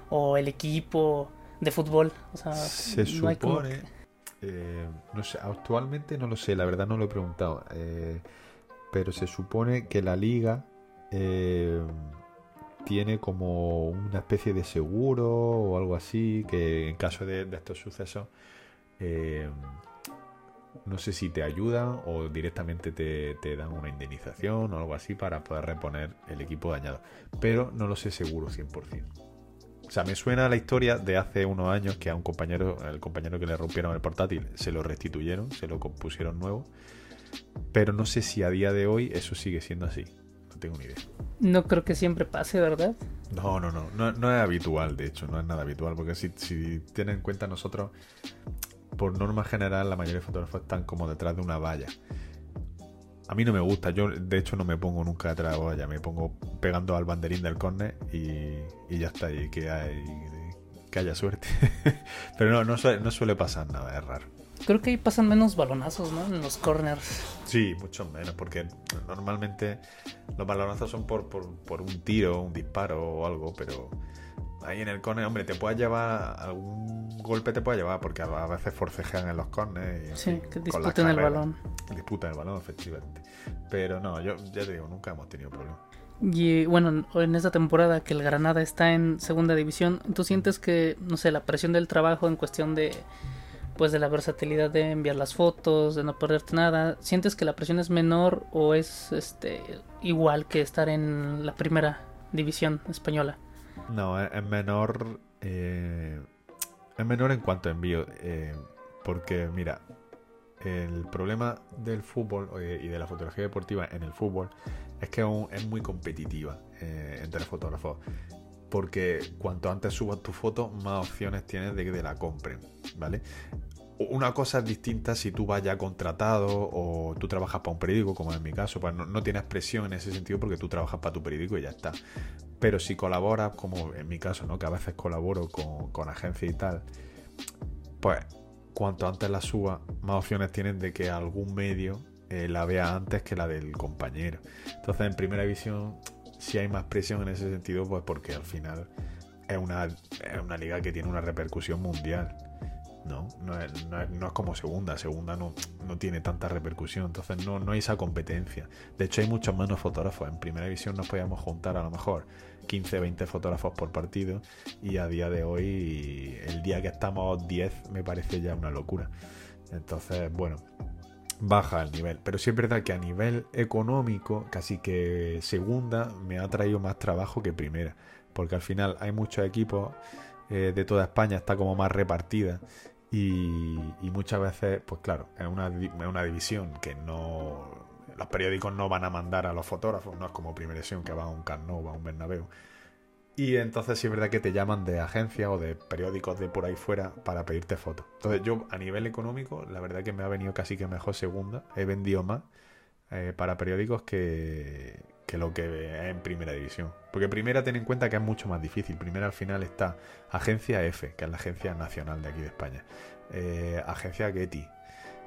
o el equipo de fútbol. O sea, se supone. Eh, no sé, actualmente no lo sé, la verdad no lo he preguntado. Eh, pero se supone que la liga eh, tiene como una especie de seguro o algo así, que en caso de, estos sucesos, eh, no sé si te ayudan o directamente te, dan una indemnización o algo así para poder reponer el equipo dañado. Pero no lo sé seguro 100%. O sea, me suena la historia de hace unos años que a un compañero, el compañero que le rompieron el portátil, se lo restituyeron, se lo compusieron nuevo. Pero no sé si a día de hoy eso sigue siendo así. No tengo ni idea. No creo que siempre pase, ¿verdad? No, no, no, no, es habitual, de hecho, no es nada habitual, porque si, si tienen en cuenta nosotros, por norma general, la mayoría de fotógrafos están como detrás de una valla. A mí no me gusta, yo de hecho no me pongo nunca detrás de la valla, me pongo pegando al banderín del córner y, ya está, y que, hay, que haya suerte. (laughs) Pero no, no suele, no suele pasar nada, es raro. Creo que ahí pasan menos balonazos, ¿no? En los corners. Sí, mucho menos, porque normalmente los balonazos son por, por, un tiro, un disparo o algo, pero ahí en el corner, hombre, te puede llevar, algún golpe te puede llevar, porque a veces forcejean en los corners. sí, que disputen el balón. Disputan el balón, efectivamente. Pero no, yo ya te digo, nunca hemos tenido problemas. Y bueno, en esta temporada que el Granada está en segunda división, ¿tú sientes que, no sé, la presión del trabajo en cuestión de, pues de la versatilidad de enviar las fotos, de no perderte nada, ¿sientes que la presión es menor o es este igual que estar en la primera división española? No, es menor, eh, es menor en cuanto a envío, eh, porque mira, el problema del fútbol eh, y de la fotografía deportiva en el fútbol es que es muy competitiva eh, entre fotógrafos. Porque cuanto antes subas tu foto, más opciones tienes de que te la compren, ¿vale? Una cosa es distinta si tú vas ya contratado o tú trabajas para un periódico, como en mi caso, pues no, tienes presión en ese sentido porque tú trabajas para tu periódico y ya está. Pero si colaboras, como en mi caso, ¿no? que a veces colaboro con, agencias y tal, pues cuanto antes la suba, más opciones tienes de que algún medio eh, la vea antes que la del compañero. Entonces, en primera división, si hay más presión en ese sentido, pues porque al final es una, es una liga que tiene una repercusión mundial. No, no es, no es, como segunda. Segunda no, no tiene tanta repercusión. Entonces no, no hay esa competencia. De hecho, hay muchos menos fotógrafos. En primera división nos podíamos juntar a lo mejor 15, 20 fotógrafos por partido. Y a día de hoy, el día que estamos 10, me parece ya una locura. Entonces, bueno, baja el nivel. Pero sí es verdad que a nivel económico, casi que segunda me ha traído más trabajo que primera. Porque al final hay muchos equipos eh, de toda España, está como más repartida. Y, muchas veces, pues claro, es una, es una división que no. Los periódicos no van a mandar a los fotógrafos, no es como Primera División que va a un Carnot, va a un Bernabéu. Y entonces sí es verdad que te llaman de agencias o de periódicos de por ahí fuera para pedirte fotos. Entonces yo a nivel económico, la verdad que me ha venido casi que mejor segunda. He vendido más eh, para periódicos que, que lo que es en primera división. Porque primera ten en cuenta que es mucho más difícil. Primera al final está Agencia F, que es la agencia nacional de aquí de España. Eh, agencia Getty.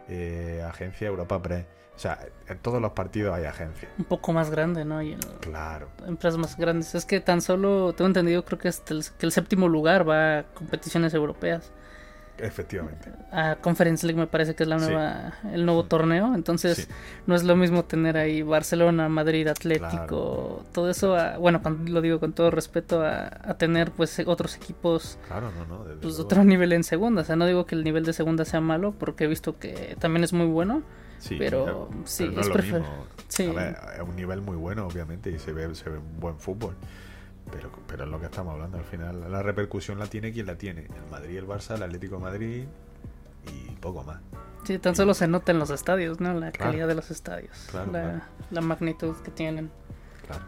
Eh, agencia Europa Press o sea, en todos los partidos hay agencias. Un poco más grande, ¿no? claro. Empresas más grandes. Es que tan solo, tengo entendido, creo que, el, que el séptimo lugar va a competiciones europeas. Efectivamente. A Conference League me parece que es la nueva, el nuevo torneo. Entonces, no es lo mismo tener ahí Barcelona, Madrid, Atlético, todo eso. bueno, lo digo con todo respeto, a, tener pues otros equipos. Claro, no, no. Pues otro nivel en segunda. O sea, no digo que el nivel de segunda sea malo, porque he visto que también es muy bueno Sí, pero sí, es, es un nivel muy bueno, obviamente, y se ve, se ve un buen fútbol. Pero, pero es lo que estamos hablando. Al final, la repercusión la tiene quien la tiene: el Madrid, el Barça, el Atlético de Madrid y poco más. Sí, tan solo se nota en los estadios, ¿no? La calidad de los estadios, la, la, magnitud que tienen. Claro.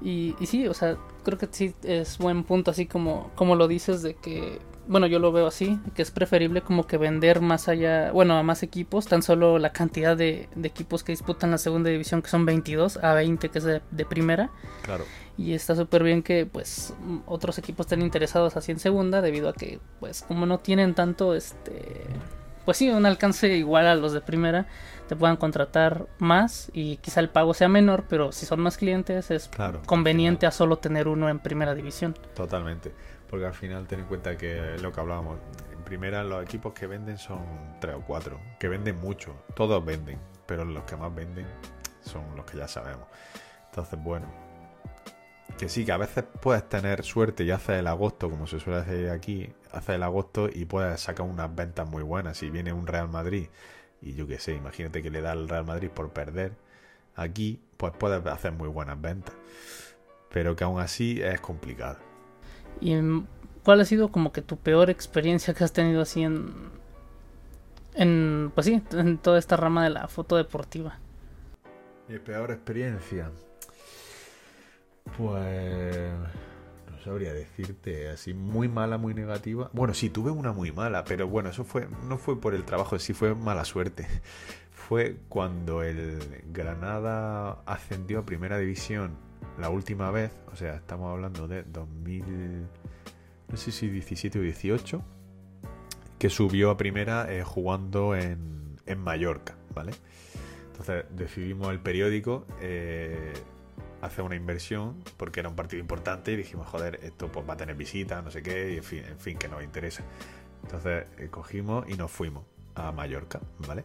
Y, y sí, o sea, creo que sí es buen punto, así como, como lo dices, de que bueno, yo lo veo así, que es preferible como que vender más allá, bueno, a más equipos, tan solo la cantidad de, equipos que disputan la segunda división, que son 22, a 20 que es de, primera. Claro. Y está súper bien que pues otros equipos estén interesados así en segunda, debido a que pues como no tienen tanto, este, pues sí, un alcance igual a los de primera, te puedan contratar más y quizá el pago sea menor, pero si son más clientes es conveniente a solo tener uno en primera división. Totalmente porque al final ten en cuenta que lo que hablábamos, en primera los equipos que venden son tres o cuatro, que venden mucho, todos venden, pero los que más venden son los que ya sabemos. Entonces, bueno, que sí, que a veces puedes tener suerte y haces el agosto, como se suele hacer aquí, haces el agosto y puedes sacar unas ventas muy buenas. Si viene un Real Madrid y yo qué sé, imagínate que le da el Real Madrid por perder aquí, pues puedes hacer muy buenas ventas. Pero que aún así es complicado. ¿Y cuál ha sido como que tu peor experiencia que has tenido así en, en pues sí, en toda esta rama de la foto deportiva? Mi peor experiencia. Pues no sabría decirte así muy mala, muy negativa. Bueno, sí tuve una muy mala, pero bueno, eso fue no fue por el trabajo, sí fue mala suerte. Fue cuando el Granada ascendió a Primera División la última vez, o sea, estamos hablando de 2000, no sé si 17 o 18, que subió a primera eh, jugando en, en, Mallorca, ¿vale? Entonces decidimos el periódico eh, hacer una inversión porque era un partido importante y dijimos, joder, esto pues va a tener visitas, no sé qué, y en fin, en fin que nos interesa. Entonces eh, cogimos y nos fuimos a Mallorca, ¿vale?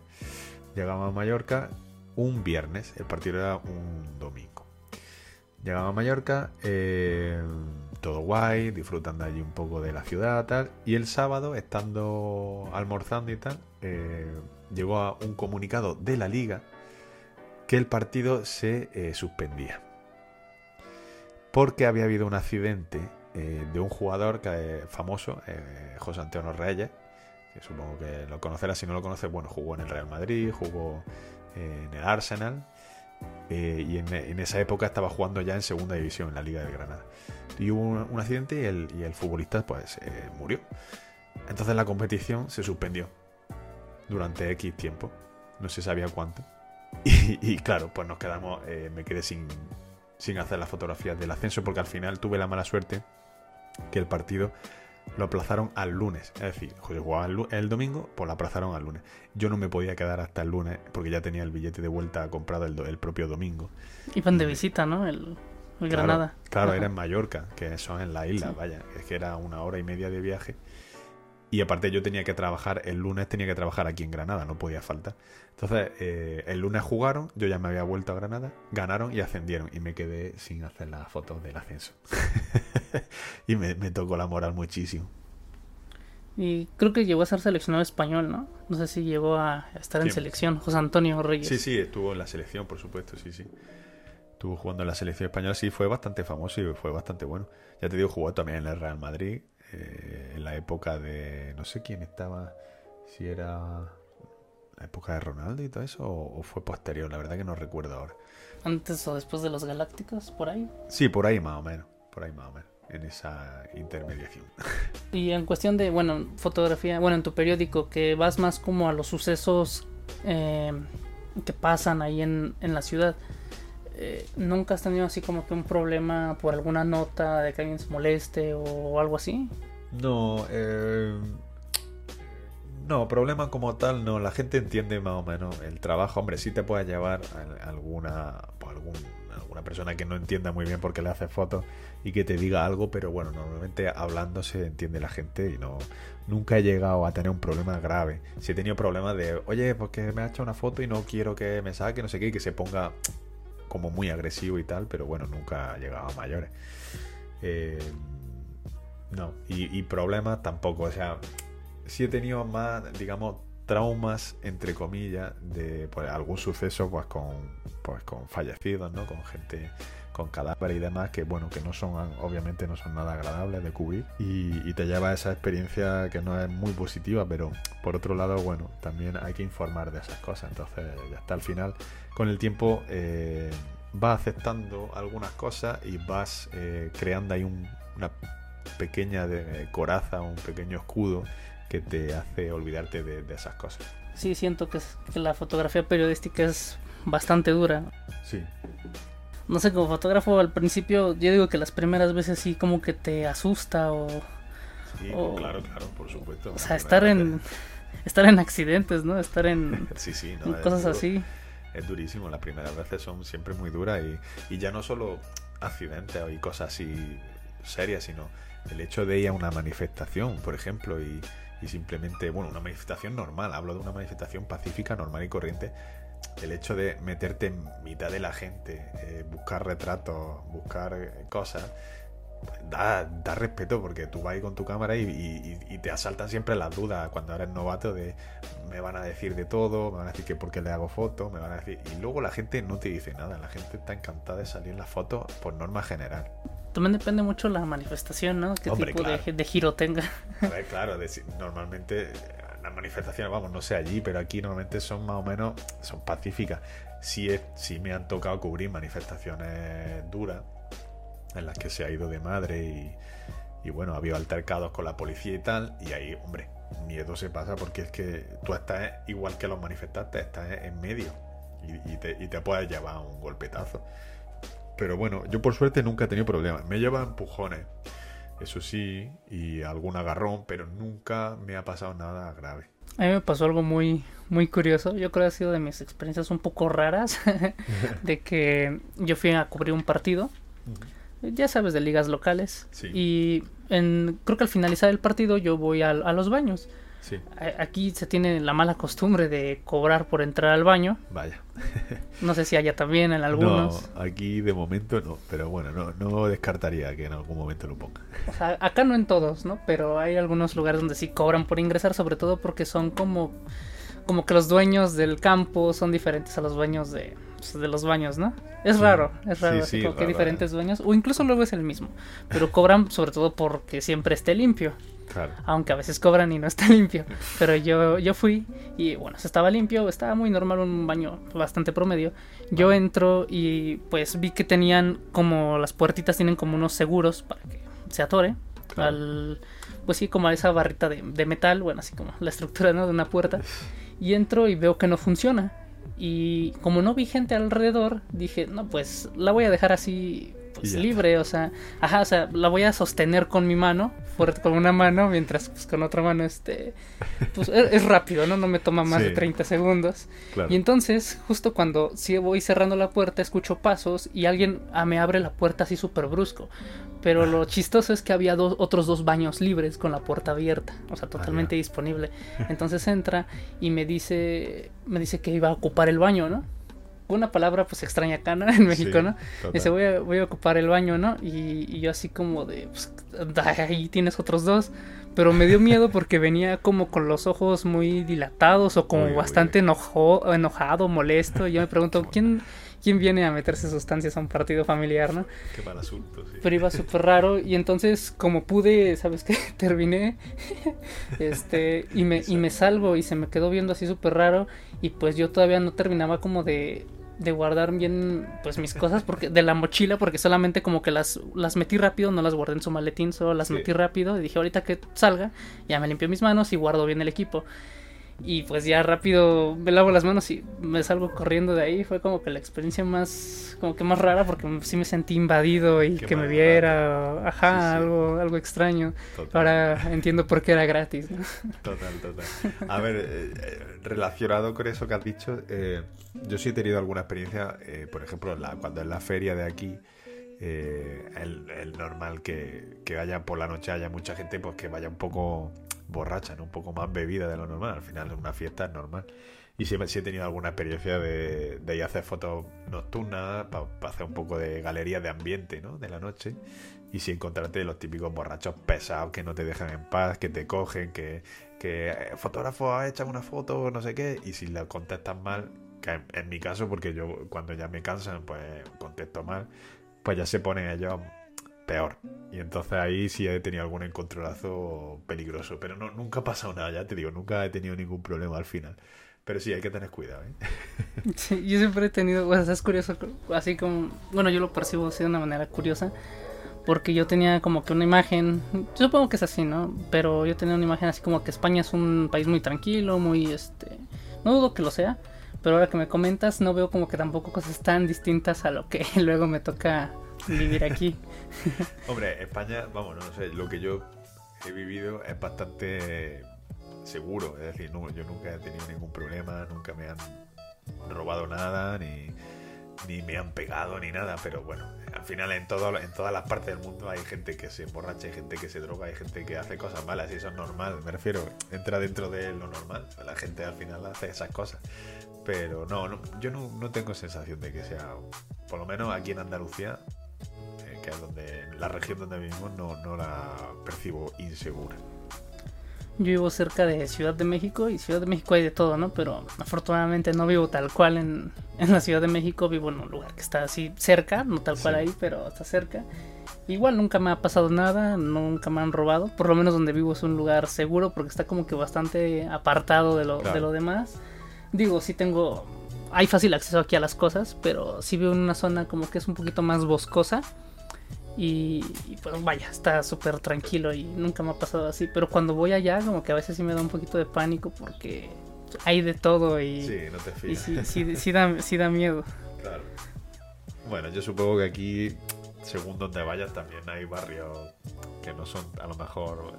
Llegamos a Mallorca un viernes, el partido era un domingo. Llegamos a Mallorca, eh, todo guay, disfrutando allí un poco de la ciudad, tal. Y el sábado, estando almorzando y tal, eh, llegó a un comunicado de la liga que el partido se eh, suspendía. Porque había habido un accidente de un jugador que, famoso, José Antonio Reyes, supongo que lo conocerás, si no lo conoces, bueno, jugó en el Real Madrid, jugó en el Arsenal eh, y en, esa época estaba jugando ya en segunda división en la Liga de Granada. Y hubo un, accidente y el, futbolista pues eh, murió. Entonces la competición se suspendió durante X tiempo. No se sabía cuánto. (laughs) Y, claro, pues nos quedamos, eh, me quedé sin, sin hacer las fotografías del ascenso porque al final tuve la mala suerte que el partido lo aplazaron al lunes. Es decir, José jugaba el, domingo, pues lo aplazaron al lunes. Yo no me podía quedar hasta el lunes porque ya tenía el billete de vuelta comprado el, propio domingo. Iban de visita, ¿no? El, Granada. Claro, era en Mallorca, que son en la isla, vaya. Es que era una hora y media de viaje. Y aparte yo tenía que trabajar, el lunes tenía que trabajar aquí en Granada, no podía faltar. Entonces, eh, el lunes jugaron, yo ya me había vuelto a Granada, ganaron y ascendieron. Y me quedé sin hacer las fotos del ascenso. (laughs) y me, tocó la moral muchísimo. Y creo que llegó a ser seleccionado español, ¿no? No sé si llegó a estar en selección, José Antonio Reyes. Sí, sí, estuvo en la selección, por supuesto, sí, sí. Estuvo jugando en la selección española, sí, fue bastante famoso y fue bastante bueno. Ya te digo, jugó también en el Real Madrid, eh, en la época de. No sé quién estaba. Si era. La época de Ronaldo y todo eso, o, fue posterior, la verdad que no recuerdo ahora. ¿Antes o después de los Galácticos, por ahí? Sí, por ahí más o menos. Por ahí más o menos. En esa intermediación. (laughs) Y en cuestión de, bueno, fotografía, bueno, en tu periódico, que vas más como a los sucesos eh, que pasan ahí en, en la ciudad. Eh, ¿nunca has tenido así como que un problema por alguna nota de que alguien se moleste o algo así? No, eh, no, problema como tal no. La gente entiende más o menos el trabajo. Hombre, sí te puede llevar a alguna, pues, alguna persona que no entienda muy bien por qué le haces fotos y que te diga algo, pero bueno, normalmente hablando se entiende la gente y no nunca he llegado a tener un problema grave. Si he tenido problemas de, oye, porque me ha hecho una foto y no quiero que me saque, no sé qué, y que se ponga como muy agresivo y tal, pero bueno, nunca ha llegado a mayores. Eh, no, y, problemas tampoco, o sea, sí he tenido más, digamos, traumas, entre comillas, de pues, algún suceso pues con, pues, con fallecidos, ¿no? Con gente con cadáveres y demás que bueno que no son obviamente no son nada agradables de cubrir y, te lleva a esa experiencia que no es muy positiva pero por otro lado bueno también hay que informar de esas cosas entonces ya está al final con el tiempo eh, vas aceptando algunas cosas y vas eh, creando ahí una pequeña de, coraza un pequeño escudo que te hace olvidarte de, esas cosas sí siento que, que la fotografía periodística es bastante dura sí no sé, como fotógrafo al principio, yo digo que las primeras veces sí como que te asusta o... Sí, claro, claro, por supuesto. O sea, estar en, (laughs) estar en accidentes, ¿no? Estar en, (laughs) sí, sí, cosas así. Es durísimo, las primeras veces son siempre muy duras y, y ya no solo accidentes y cosas así serias, sino el hecho de ir a una manifestación, por ejemplo, y, y simplemente, bueno, una manifestación normal, hablo de una manifestación pacífica, normal y corriente, el hecho de meterte en mitad de la gente, eh, buscar retratos, buscar eh, cosas, da, da, respeto porque tú vas ahí con tu cámara y, te asaltan siempre las dudas cuando eres novato de me van a decir de todo, me van a decir que porque le hago fotos, me van a decir... Y luego la gente no te dice nada, la gente está encantada de salir en las fotos por norma general. También depende mucho la manifestación, ¿no? ¿Qué tipo de, giro tenga? claro, normalmente las manifestaciones, vamos, no sé allí, pero aquí normalmente son más o menos, son pacíficas. Sí, es, sí me han tocado cubrir manifestaciones duras, en las que se ha ido de madre y, y bueno, ha habido altercados con la policía y tal, y ahí, hombre, miedo se pasa porque es que tú estás igual que los manifestantes, estás en medio y, te, y te puedes llevar un golpetazo. Pero bueno, yo por suerte nunca he tenido problemas. Me lleva empujones eso sí, y algún agarrón, pero nunca me ha pasado nada grave. A mí me pasó algo muy, muy curioso. Yo creo que ha sido de mis experiencias un poco raras. (laughs) de que yo fui a cubrir un partido. Ya sabes, de ligas locales. Y en, creo que al finalizar el partido yo voy a los baños. Aquí se tiene la mala costumbre de cobrar por entrar al baño. Vaya. (laughs) no sé si haya también en algunos. No, aquí de momento no, pero bueno, no, no descartaría que en algún momento lo ponga. O sea, acá no en todos, ¿no? Pero hay algunos lugares donde sí cobran por ingresar, sobre todo porque son como, como que los dueños del campo son diferentes a los dueños de, pues, de los baños, ¿no? Es raro, es raro, así como que diferentes dueños, o incluso luego es el mismo, pero cobran sobre todo porque siempre esté limpio. Aunque a veces cobran y no está (laughs) limpio. Pero yo, yo fui y bueno, se estaba limpio, estaba muy normal, un baño bastante promedio. Yo entro y pues vi que tenían como las puertitas tienen como unos seguros para que se atore. Al, pues sí, como a esa barrita de, de, metal, bueno, así como la estructura ¿no? de una puerta. Y entro y veo que no funciona. Y como no vi gente alrededor, dije, no, pues la voy a dejar así pues, libre, o sea, ajá, o sea, la voy a sostener con mi mano, fuerte con una mano, mientras pues, con otra mano, este, pues e, es, rápido, ¿no? No me toma más de 30 segundos. Y entonces, justo cuando sí voy cerrando la puerta, escucho pasos y alguien ah, me abre la puerta así súper brusco. Pero lo chistoso es que había dos, otros dos baños libres con la puerta abierta, o sea, totalmente disponible. (laughs) Entonces entra y me dice, me dice que iba a ocupar el baño, ¿no? Una palabra pues extraña acá, ¿no? (laughs) En México, ¿no? Dice, voy a, voy a ocupar el baño, ¿no? Y, yo así como de, pues, (laughs) ahí tienes otros dos. Pero me dio miedo porque venía como con los ojos muy dilatados o como bastante enojado, molesto. Y yo me pregunto, ¿quién, ¿quién viene a meterse sustancias a un partido familiar, no? Qué mal asunto, sí. Pero iba súper raro y entonces como pude, ¿sabes qué? (laughs) Terminé este y me, y me salvo y se me quedó viendo así súper raro y pues yo todavía no terminaba como de de guardar bien pues mis cosas porque de la mochila porque solamente como que las las metí rápido no las guardé en su maletín solo las metí rápido y dije ahorita que salga ya me limpio mis manos y guardo bien el equipo y pues ya rápido me lavo las manos y me salgo corriendo de ahí. Fue como que la experiencia más, como que más rara porque sí me sentí invadido y que me viera, ajá, algo algo extraño. Ahora entiendo por qué era gratis. (laughs) Total, total. A ver, eh, eh, relacionado con eso que has dicho, eh, yo sí he tenido alguna experiencia, por ejemplo, la, cuando en la feria de aquí... el, normal que, que vaya por la noche haya mucha gente pues que vaya un poco borracha, ¿no? un poco más bebida de lo normal. Al final, una fiesta es normal. Y siempre sí he tenido alguna experiencia de, de ir a hacer fotos nocturnas para hacer un poco de galería de ambiente ¿no? de la noche. Y si encontrarte los típicos borrachos pesados que no te dejan en paz, que te cogen, que, que eh, fotógrafo ha hecho una foto, no sé qué. Y si la contestas mal, que en, mi caso, porque yo cuando ya me cansan, pues contesto mal, pues ya se ponen ellos peor. Y entonces ahí sí he tenido algún encontronazo peligroso. Pero no, nunca ha pasado nada, ya te digo, nunca he tenido ningún problema al final. Pero sí, hay que tener cuidado. ¿eh? (laughs) Sí, yo siempre he tenido, bueno, es curioso, así como, bueno, yo lo percibo así de una manera curiosa, porque yo tenía como que una imagen, yo supongo que es así, ¿no? Pero yo tenía una imagen así como que España es un país muy tranquilo, muy, este, no dudo que lo sea, pero ahora que me comentas no veo como que tampoco cosas tan distintas a lo que (laughs) luego me toca vivir aquí. (laughs) Hombre, España, vamos, no sé, lo que yo he vivido es bastante seguro. Es decir, no, yo nunca he tenido ningún problema, nunca me han robado nada, ni, ni me han pegado, ni nada. Pero bueno, al final en, todo, en todas las partes del mundo hay gente que se emborracha, hay gente que se droga, hay gente que hace cosas malas y eso es normal. Me refiero, entra dentro de lo normal. La gente al final hace esas cosas. Pero no, no yo no, no tengo sensación de que sea, por lo menos aquí en Andalucía, que es donde la región donde vivimos no, no la percibo insegura. Yo vivo cerca de Ciudad de México y Ciudad de México hay de todo, ¿no? Pero afortunadamente no vivo tal cual en, en la Ciudad de México, vivo en un lugar que está así cerca, no tal cual ahí, pero está cerca. Igual nunca me ha pasado nada, nunca me han robado, por lo menos donde vivo es un lugar seguro porque está como que bastante apartado de lo, de lo demás. Digo, sí tengo, hay fácil acceso aquí a las cosas, pero sí vivo en una zona como que es un poquito más boscosa y, pues vaya, está súper tranquilo y nunca me ha pasado así. Pero cuando voy allá, como que a veces sí me da un poquito de pánico porque hay de todo y, sí, no te y sí, sí, da, sí da miedo. Claro. Bueno, yo supongo que aquí, según donde vayas, también hay barrios que no son a lo mejor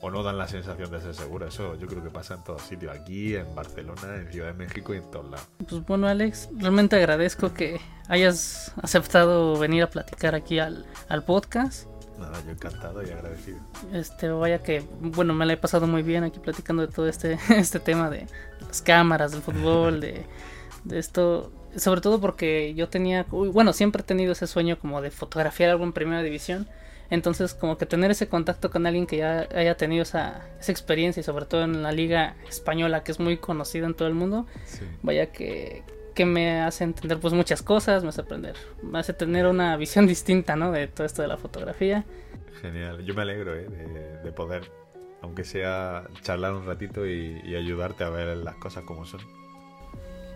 o no dan la sensación de ser seguras. Eso yo creo que pasa en todos sitios, aquí, en Barcelona, en Ciudad de México y en todos lados. Pues bueno, Alex, realmente agradezco que hayas aceptado venir a platicar aquí al, al podcast. Nada, yo encantado y agradecido. Este, vaya que, bueno, me la he pasado muy bien aquí platicando de todo este, (laughs) este tema de las cámaras, del fútbol, de, de esto. Sobre todo porque yo tenía, bueno, siempre he tenido ese sueño como de fotografiar algo en primera división. Entonces, como que tener ese contacto con alguien que ya haya tenido esa, esa experiencia y sobre todo en la liga española que es muy conocida en todo el mundo, vaya que, que me hace entender pues muchas cosas, me hace aprender, me hace tener una visión (laughs) distinta, ¿no? De todo esto de la fotografía. Genial, yo me alegro ¿eh? de, poder, aunque sea charlar un ratito y, ayudarte a ver las cosas como son.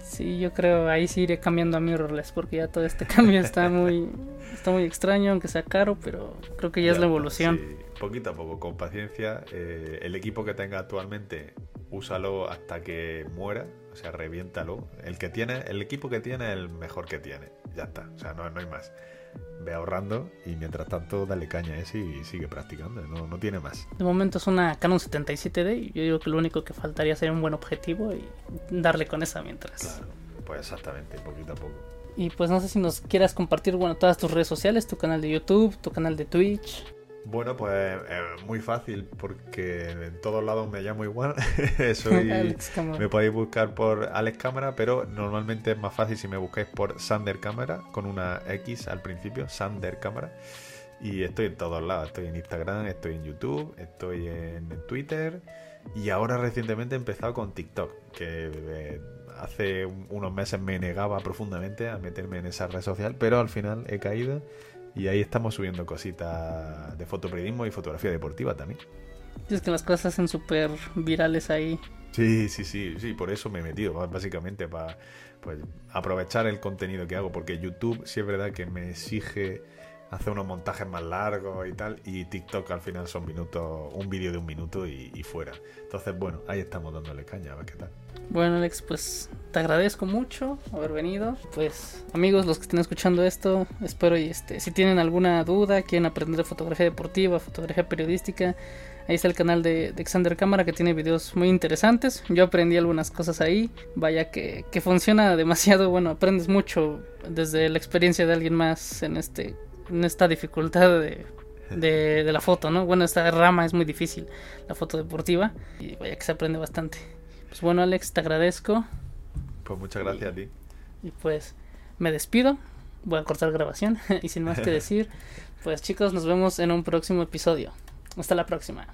Sí, yo creo ahí sí iré cambiando a mirrorless porque ya todo este (laughs) cambio está muy está muy extraño, aunque sea caro, pero creo que ya, es la evolución. Sí, poquito a poco, con paciencia. Eh, el equipo que tenga actualmente, úsalo hasta que muera o sea, reviéntalo. El que tiene, el equipo que tiene, el mejor que tiene. Ya está. O sea, no, no hay más. Ve ahorrando y mientras tanto dale caña a ese y sigue practicando. No, no tiene más. De momento es una Canon 77D y yo digo que lo único que faltaría sería un buen objetivo y darle con esa mientras. Claro, pues exactamente, poquito a poco. Y pues no sé si nos quieras compartir, bueno, todas tus redes sociales, tu canal de YouTube, tu canal de Twitch. Bueno, pues eh, muy fácil porque en todos lados me llamo igual. (laughs) (laughs) Soy, me podéis buscar por Alex Cámara, pero normalmente es más fácil si me buscáis por Sander Cámara con una X al principio, Sander Cámara. Y estoy en todos lados, estoy en Instagram, estoy en YouTube, estoy en Twitter y ahora recientemente he empezado con TikTok, que eh, hace unos meses me negaba profundamente a meterme en esa red social, pero al final he caído y ahí estamos subiendo cositas de fotoperiodismo y fotografía deportiva también. Es que las cosas hacen súper virales ahí. Sí, sí, sí, sí, por eso me he metido, básicamente para pues, aprovechar el contenido que hago, porque YouTube sí es verdad que me exige hacer unos montajes más largos y tal, y TikTok al final son minutos, un vídeo de un minuto y, y fuera. Entonces, bueno, ahí estamos dándole caña, a ver qué tal. Bueno, Alex, pues te agradezco mucho haber venido. Pues, amigos, los que estén escuchando esto, espero y este, si tienen alguna duda, quieren aprender fotografía deportiva, fotografía periodística, ahí está el canal de, de Xander Cámara que tiene videos muy interesantes. Yo aprendí algunas cosas ahí. Vaya que, que funciona demasiado. Bueno, aprendes mucho desde la experiencia de alguien más en este en esta dificultad de, de, de, la foto, ¿no? Bueno, esta rama es muy difícil, la foto deportiva, y vaya que se aprende bastante. Pues bueno, Alex, te agradezco. Pues muchas gracias a ti. Y pues me despido. Voy a cortar grabación. (laughs) y sin más que (laughs) decir, pues chicos, nos vemos en un próximo episodio. Hasta la próxima.